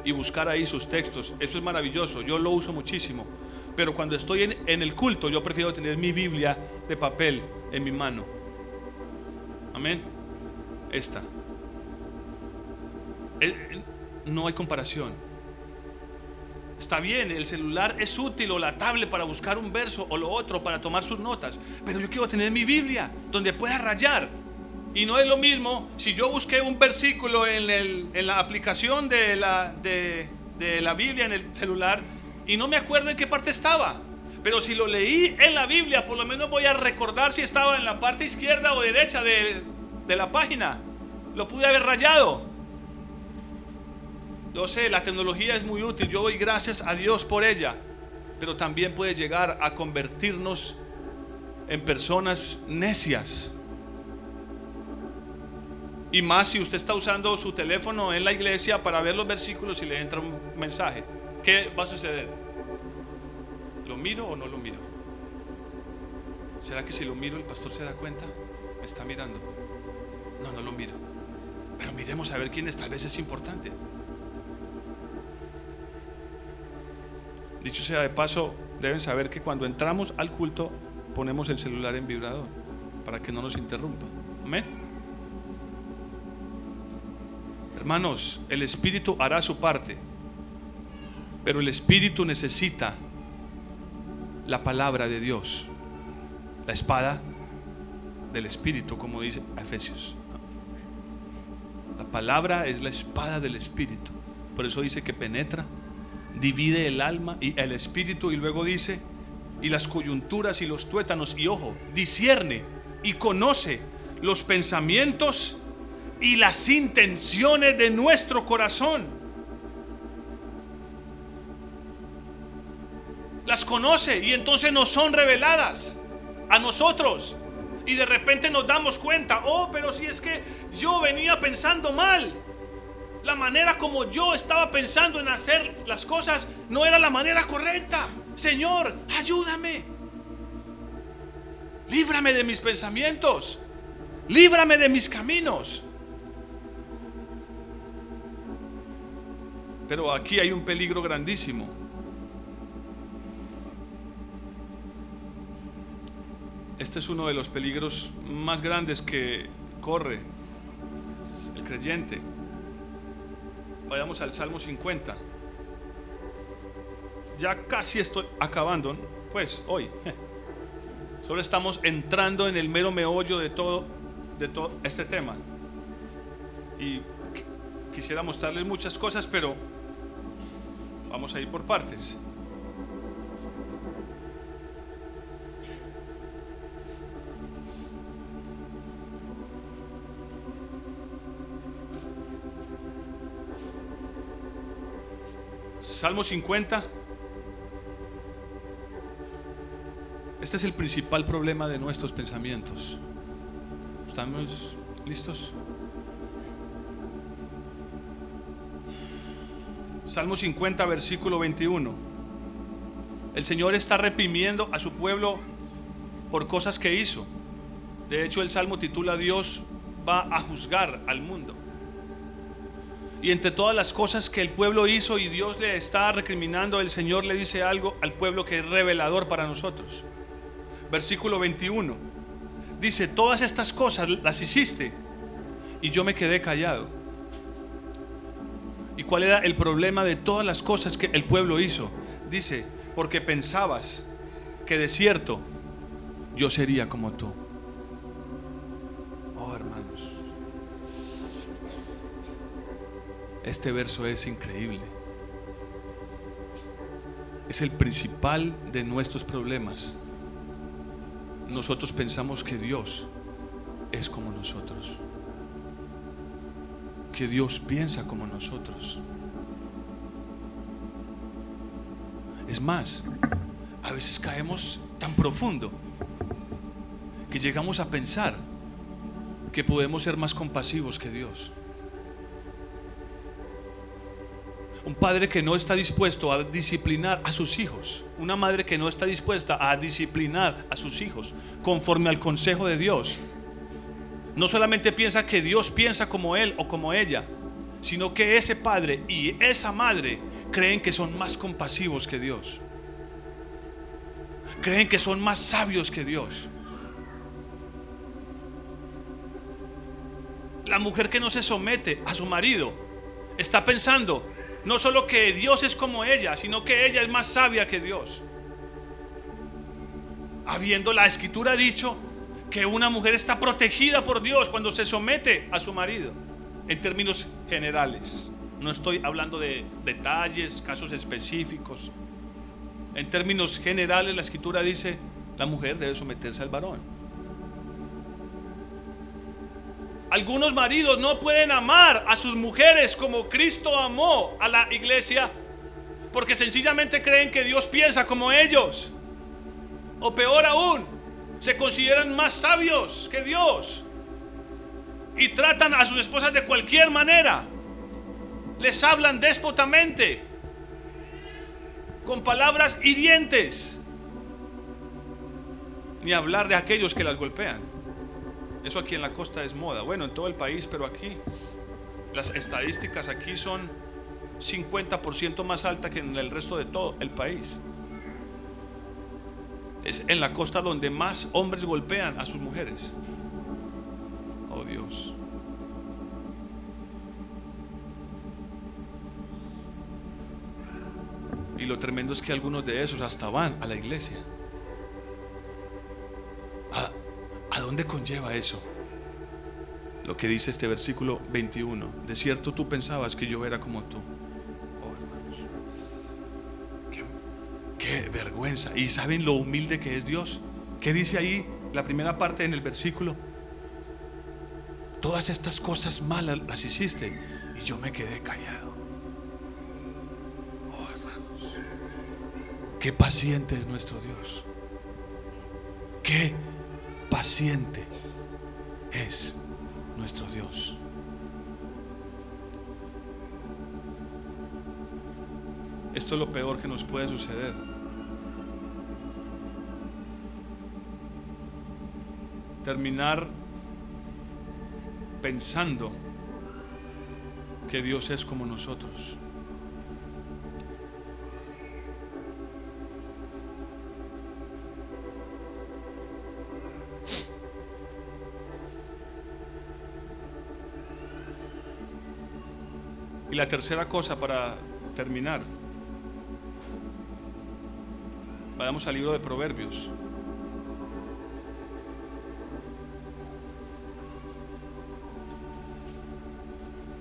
y buscar ahí sus textos. Eso es maravilloso, yo lo uso muchísimo. Pero cuando estoy en, en el culto, yo prefiero tener mi Biblia de papel en mi mano. Amén. Esta. No hay comparación. Está bien, el celular es útil o la tablet para buscar un verso o lo otro para tomar sus notas. Pero yo quiero tener mi Biblia donde pueda rayar. Y no es lo mismo si yo busqué un versículo en, en la aplicación de la, de, de la Biblia en el celular y no me acuerdo en qué parte estaba. Pero si lo leí en la Biblia, por lo menos voy a recordar si estaba en la parte izquierda o derecha de, la página. Lo pude haber rayado. Yo sé, la tecnología es muy útil. Yo doy gracias a Dios por ella. Pero también puede llegar a convertirnos en personas necias. Y más si usted está usando su teléfono en la iglesia para ver los versículos y le entra un mensaje. ¿Qué va a suceder? ¿Lo miro o no lo miro? ¿Será que si lo miro el pastor se da cuenta? ¿Me está mirando? No, no lo miro. Pero miremos a ver quién es, tal vez es importante. Dicho sea de paso, deben saber que cuando entramos al culto ponemos el celular en vibrador para que no nos interrumpa. Amén. Hermanos, el Espíritu hará su parte, pero el Espíritu necesita la palabra de Dios, la espada del Espíritu, como dice Efesios. La palabra es la espada del Espíritu. Por eso dice que penetra, divide el alma y el espíritu y luego dice, y las coyunturas y los tuétanos, y ojo, discierne y conoce los pensamientos y las intenciones de nuestro corazón. las conoce y entonces nos son reveladas a nosotros. Y de repente nos damos cuenta, oh, pero si es que yo venía pensando mal. La manera como yo estaba pensando en hacer las cosas no era la manera correcta. Señor, ayúdame. Líbrame de mis pensamientos. Líbrame de mis caminos. Pero aquí hay un peligro grandísimo. Este es uno de los peligros más grandes que corre el creyente. Vayamos al Salmo 50. Ya casi estoy acabando, pues hoy. *laughs* Solo estamos entrando en el mero meollo de todo, de todo este tema. Y quisiera mostrarles muchas cosas, pero vamos a ir por partes. Salmo 50. Este es el principal problema de nuestros pensamientos. ¿Estamos listos? Salmo 50, versículo 21. El Señor está reprimiendo a su pueblo por cosas que hizo. De hecho, el Salmo titula Dios va a juzgar al mundo. Y entre todas las cosas que el pueblo hizo y Dios le está recriminando, el Señor le dice algo al pueblo que es revelador para nosotros. Versículo 21. Dice, todas estas cosas las hiciste y yo me quedé callado. ¿Y cuál era el problema de todas las cosas que el pueblo hizo? Dice, porque pensabas que de cierto yo sería como tú. Este verso es increíble. Es el principal de nuestros problemas. Nosotros pensamos que Dios es como nosotros. Que Dios piensa como nosotros. Es más, a veces caemos tan profundo que llegamos a pensar que podemos ser más compasivos que Dios. Un padre que no está dispuesto a disciplinar a sus hijos. Una madre que no está dispuesta a disciplinar a sus hijos conforme al consejo de Dios. No solamente piensa que Dios piensa como él o como ella, sino que ese padre y esa madre creen que son más compasivos que Dios. Creen que son más sabios que Dios. La mujer que no se somete a su marido está pensando no solo que Dios es como ella, sino que ella es más sabia que Dios. Habiendo la escritura dicho que una mujer está protegida por Dios cuando se somete a su marido, en términos generales. No estoy hablando de detalles, casos específicos. En términos generales, la escritura dice, la mujer debe someterse al varón. Algunos maridos no pueden amar a sus mujeres como Cristo amó a la iglesia porque sencillamente creen que Dios piensa como ellos. O peor aún, se consideran más sabios que Dios y tratan a sus esposas de cualquier manera. Les hablan déspotamente, con palabras hirientes, ni hablar de aquellos que las golpean. Eso aquí en la costa es moda. Bueno, en todo el país, pero aquí las estadísticas aquí son 50% más alta que en el resto de todo el país. Es en la costa donde más hombres golpean a sus mujeres. Oh Dios. Y lo tremendo es que algunos de esos hasta van a la iglesia. Dónde conlleva eso? Lo que dice este versículo 21. De cierto tú pensabas que yo era como tú. Oh, hermanos. Qué, vergüenza. ¿Y saben lo humilde que es Dios? ¿Qué dice ahí la primera parte en el versículo? Todas estas cosas malas las hiciste y yo me quedé callado. Oh, hermanos. Qué paciente es nuestro Dios. Qué paciente es nuestro Dios. Esto es lo peor que nos puede suceder. Terminar pensando que Dios es como nosotros. Y la tercera cosa para terminar. Vayamos al libro de Proverbios.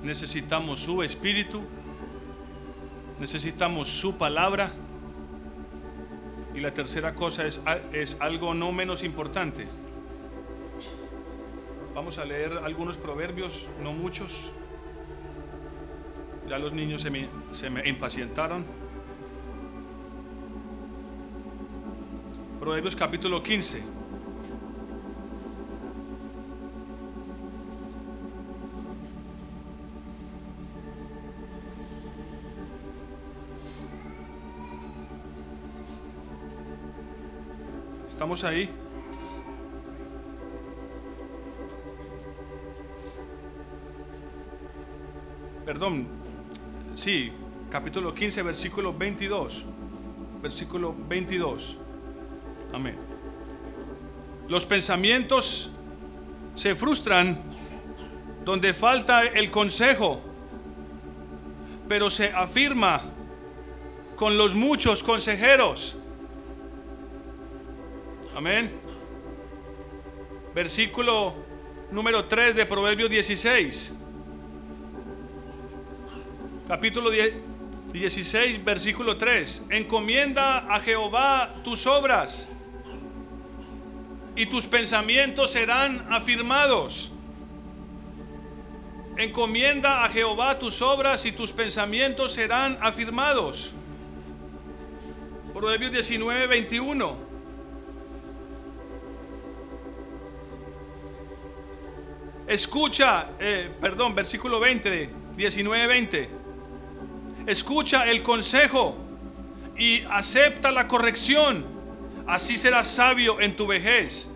Necesitamos su espíritu, necesitamos su palabra. Y la tercera cosa es, es algo no menos importante. Vamos a leer algunos proverbios, no muchos. Ya los niños se me, se me impacientaron. Proverbios capítulo 15. ¿Estamos ahí? Perdón, Sí, capítulo 15, versículo 22. Versículo 22. Amén. Los pensamientos se frustran donde falta el consejo, pero se afirma con los muchos consejeros. Amén. Versículo número 3 de Proverbios 16. Capítulo 16, versículo 3. Encomienda a Jehová tus obras y tus pensamientos serán afirmados. Encomienda a Jehová tus obras y tus pensamientos serán afirmados. Proverbios 19, 21. Escucha, eh, perdón, versículo 20, 19, 20. Escucha el consejo y acepta la corrección. Así serás sabio en tu vejez.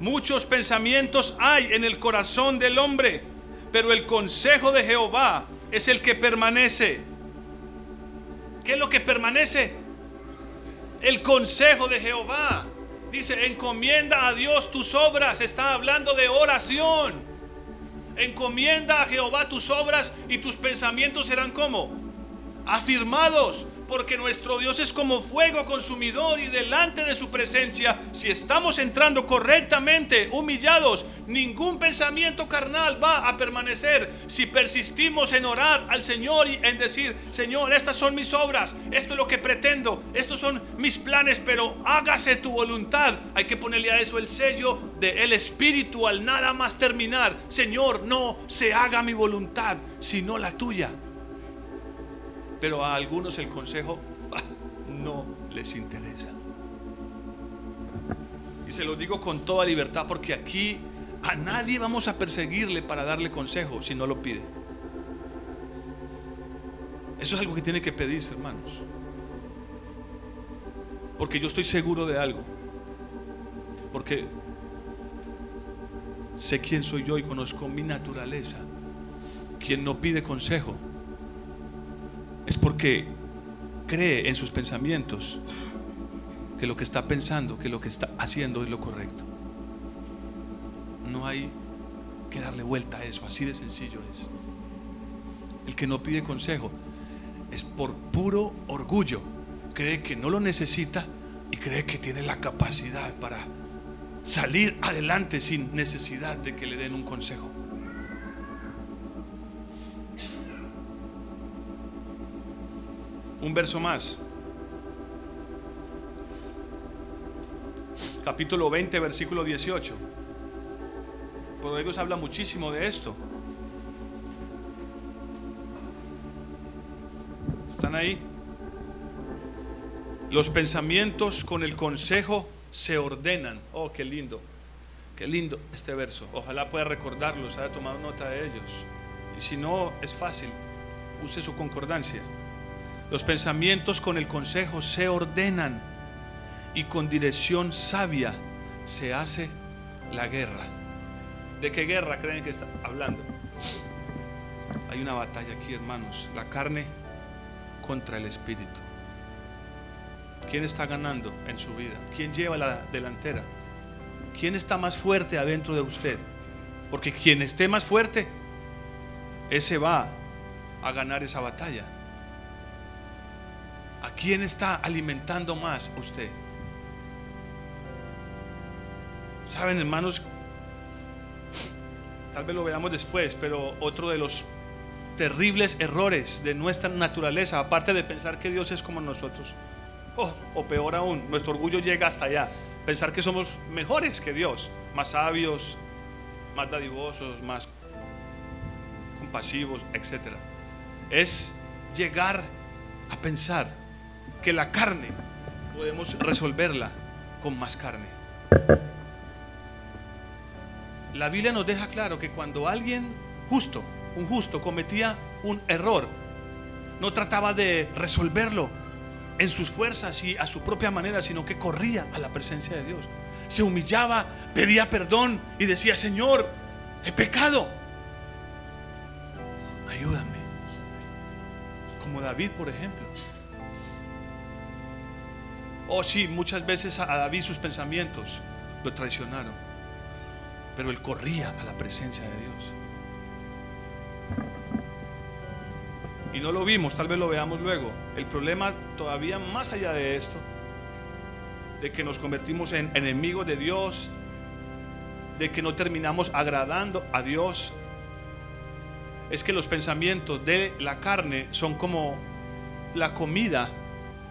Muchos pensamientos hay en el corazón del hombre, pero el consejo de Jehová es el que permanece. ¿Qué es lo que permanece? el consejo de Jehová. Dice, encomienda a Dios tus obras. Está hablando de oración. Encomienda a Jehová tus obras y tus pensamientos serán como afirmados porque nuestro Dios es como fuego consumidor y delante de su presencia, si estamos entrando correctamente, humillados, ningún pensamiento carnal va a permanecer. Si persistimos en orar al Señor y en decir, Señor, estas son mis obras, esto es lo que pretendo, estos son mis planes, pero hágase tu voluntad. Hay que ponerle a eso el sello del el Espíritu al nada más terminar. Señor, no se haga mi voluntad, sino la tuya pero a algunos el consejo ah, no les interesa. Y se lo digo con toda libertad porque aquí a nadie vamos a perseguirle para darle consejo si no lo pide. Eso es algo que tiene que pedirse, hermanos. Porque yo estoy seguro de algo. Porque sé quién soy yo y conozco mi naturaleza. Quien no pide consejo es porque cree en sus pensamientos que lo que está pensando, que lo que está haciendo es lo correcto. No hay que darle vuelta a eso, así de sencillo es. El que no pide consejo es por puro orgullo, cree que no lo necesita y cree que tiene la capacidad para salir adelante sin necesidad de que le den un consejo. Un verso más. Capítulo 20, versículo 18. Dios habla muchísimo de esto. ¿Están ahí? Los pensamientos con el consejo se ordenan. Oh, qué lindo. Qué lindo este verso. Ojalá pueda recordarlos, haya tomado nota de ellos. Y si no, es fácil. Use su concordancia. Los pensamientos con el consejo se ordenan y con dirección sabia se hace la guerra. ¿De qué guerra creen que está hablando? Hay una batalla aquí, hermanos. La carne contra el espíritu. ¿Quién está ganando en su vida? ¿Quién lleva la delantera? ¿Quién está más fuerte adentro de usted? Porque quien esté más fuerte, ese va a ganar esa batalla. ¿A quién está alimentando más usted? Saben, hermanos, tal vez lo veamos después, pero otro de los terribles errores de nuestra naturaleza, aparte de pensar que Dios es como nosotros, o peor aún, nuestro orgullo llega hasta allá, pensar que somos mejores que Dios, más sabios, más dadivosos, más compasivos, etc. Es llegar a pensar que la carne podemos resolverla con más carne. La Biblia nos deja claro que cuando alguien justo, un justo, cometía un error, no trataba de resolverlo en sus fuerzas y a su propia manera, sino que corría a la presencia de Dios. Se humillaba, pedía perdón y decía, Señor, he pecado. Ayúdame. Como David, por ejemplo. Oh sí, muchas veces a David sus pensamientos lo traicionaron, pero él corría a la presencia de Dios. Y no lo vimos, tal vez lo veamos luego. El problema todavía más allá de esto, de que nos convertimos en enemigos de Dios, de que no terminamos agradando a Dios, es que los pensamientos de la carne son como la comida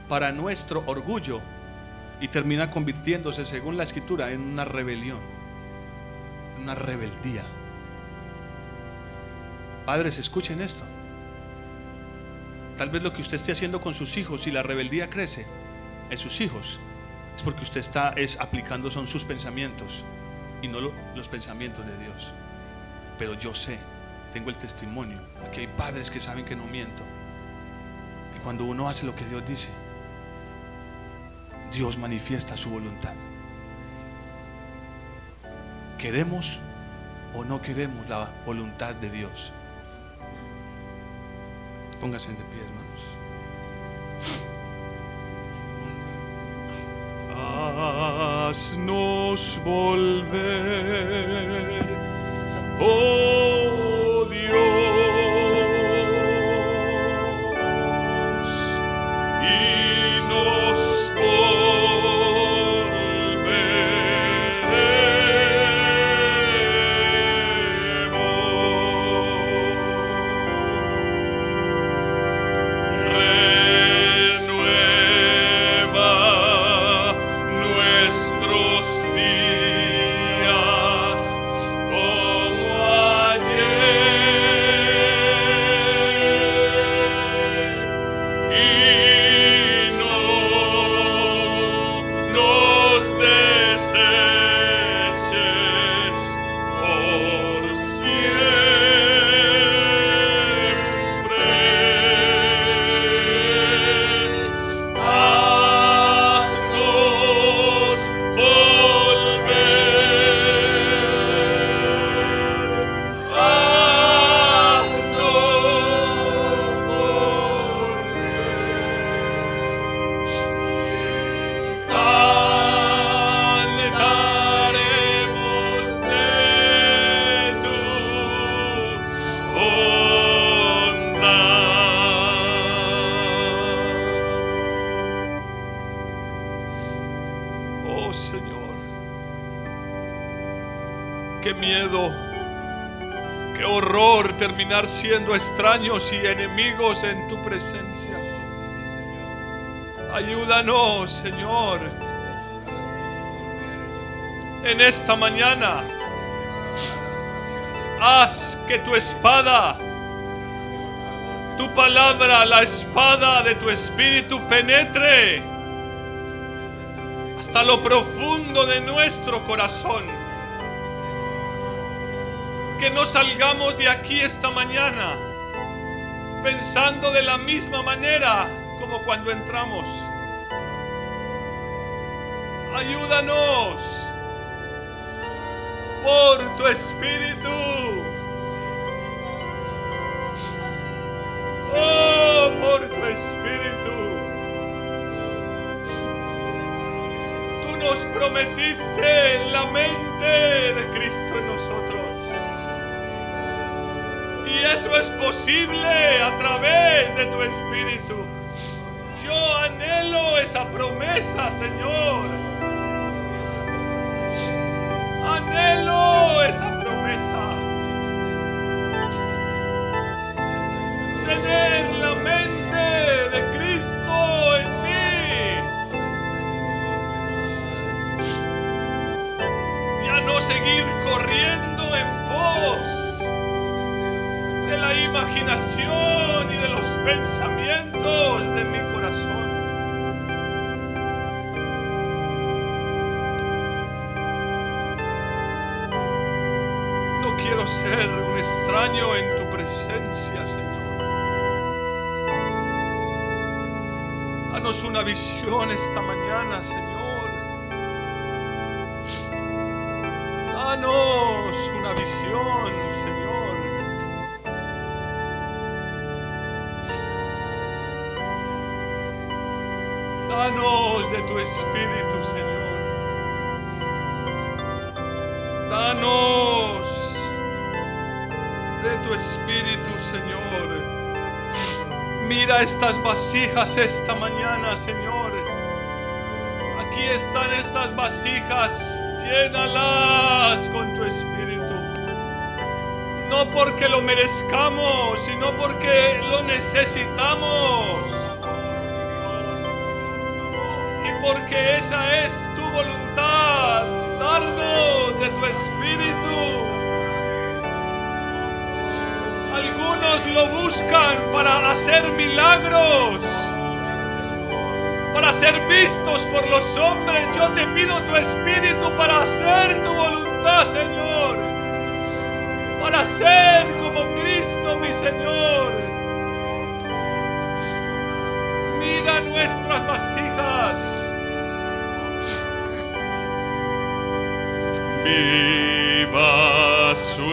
para nuestro orgullo y termina convirtiéndose, según la escritura, en una rebelión, una rebeldía. Padres, escuchen esto. Tal vez lo que usted esté haciendo con sus hijos y la rebeldía crece en sus hijos es porque usted está es aplicando son sus pensamientos y no los pensamientos de Dios. Pero yo sé, tengo el testimonio, aquí hay padres que saben que no miento, que cuando uno hace lo que Dios dice, Dios manifiesta su voluntad. ¿Queremos o no queremos la voluntad de Dios? Póngase de pie, hermanos. Haznos volver. Oh siendo extraños y enemigos en tu presencia. Ayúdanos, Señor, en esta mañana. Haz que tu espada, tu palabra, la espada de tu espíritu penetre hasta lo profundo de nuestro corazón. Que no salgamos de aquí esta mañana pensando de la misma manera como cuando entramos. Ayúdanos por tu espíritu. Oh, por tu espíritu. Tú nos prometiste la mente de Cristo en nosotros. Y eso es posible a través de tu espíritu. Yo anhelo esa promesa, Señor. Anhelo esa promesa. Tener la mente de Cristo en mí. Ya no seguir corriendo en pos de la imaginación y de los pensamientos de mi corazón. No quiero ser un extraño en tu presencia, Señor. Danos una visión esta mañana, Señor. Danos una visión, Señor. Danos de tu espíritu, Señor. Danos de tu espíritu, Señor. Mira estas vasijas esta mañana, Señor. Aquí están estas vasijas. Llénalas con tu espíritu. no porque lo merezcamos, sino porque lo necesitamos. Porque esa es tu voluntad, darnos de tu espíritu. Algunos lo buscan para hacer milagros, para ser vistos por los hombres. Yo te pido tu espíritu para hacer tu voluntad, Señor. Para ser como Cristo, mi Señor. Mira nuestras vasijas. Viva su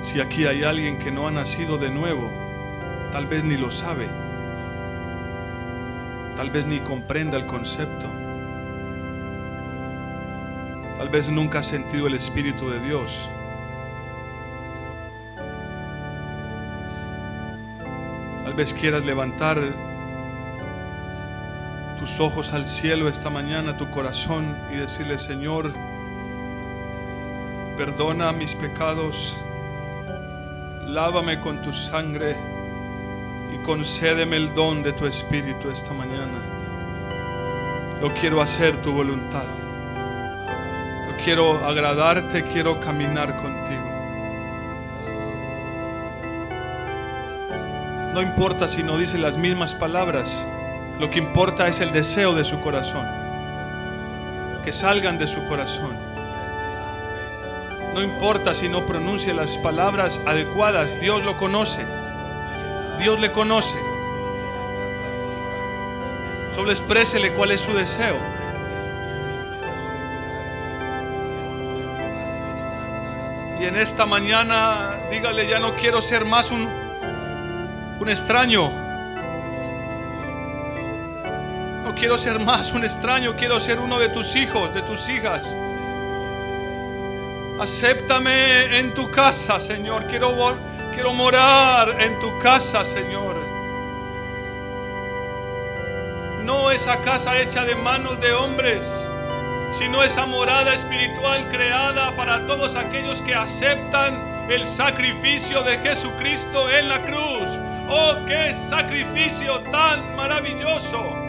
Si aquí hay alguien que no ha nacido de nuevo, tal vez ni lo sabe, tal vez ni comprenda el concepto, tal vez nunca ha sentido el Espíritu de Dios. Tal vez quieras levantar tus ojos al cielo esta mañana, tu corazón, y decirle, Señor, perdona mis pecados, lávame con tu sangre y concédeme el don de tu Espíritu esta mañana. Yo quiero hacer tu voluntad. Yo quiero agradarte, quiero caminar contigo. No importa si no dice las mismas palabras, lo que importa es el deseo de su corazón, que salgan de su corazón. No importa si no pronuncia las palabras adecuadas, Dios lo conoce, Dios le conoce. Solo exprésele cuál es su deseo. Y en esta mañana dígale, ya no quiero ser más un, un extraño. No quiero ser más un extraño, quiero ser uno de tus hijos, de tus hijas. Acéptame en tu casa, Señor. Quiero, quiero morar en tu casa, Señor. No esa casa hecha de manos de hombres, sino esa morada espiritual creada para todos aquellos que aceptan el sacrificio de Jesucristo en la cruz. Oh, qué sacrificio tan maravilloso.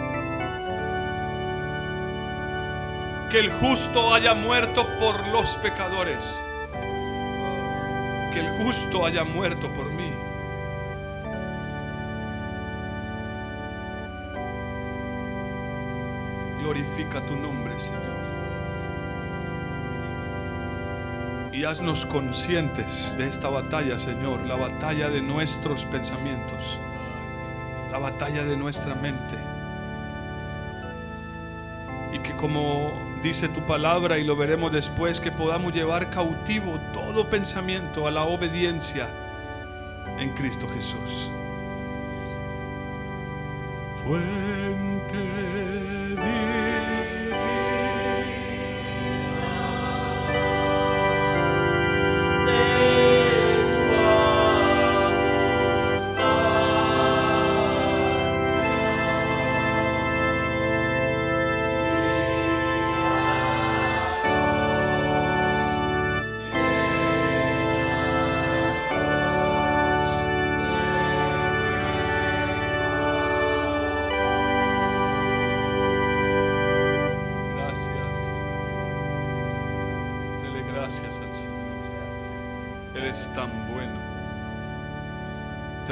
Que el justo haya muerto por los pecadores. Que el justo haya muerto por mí. Glorifica tu nombre, Señor. Y haznos conscientes de esta batalla, Señor, la batalla de nuestros pensamientos, la batalla de nuestra mente. Y que como dice tu palabra y lo veremos después, que podamos llevar cautivo todo pensamiento a la obediencia en Cristo Jesús. Fuente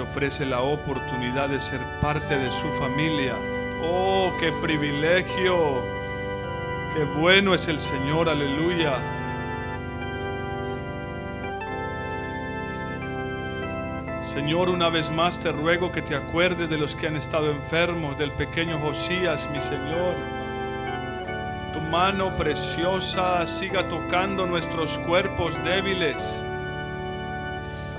ofrece la oportunidad de ser parte de su familia. Oh, qué privilegio. Qué bueno es el Señor. Aleluya. Señor, una vez más te ruego que te acuerdes de los que han estado enfermos, del pequeño Josías, mi Señor. Tu mano preciosa siga tocando nuestros cuerpos débiles.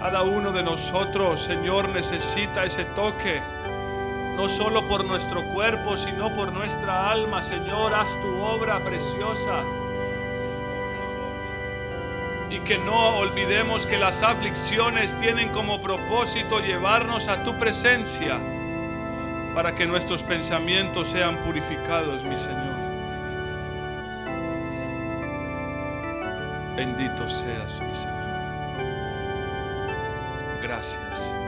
Cada uno de nosotros, Señor, necesita ese toque. No solo por nuestro cuerpo, sino por nuestra alma. Señor, haz tu obra preciosa. Y que no olvidemos que las aflicciones tienen como propósito llevarnos a tu presencia para que nuestros pensamientos sean purificados, mi Señor. Bendito seas, mi Señor. Gracias.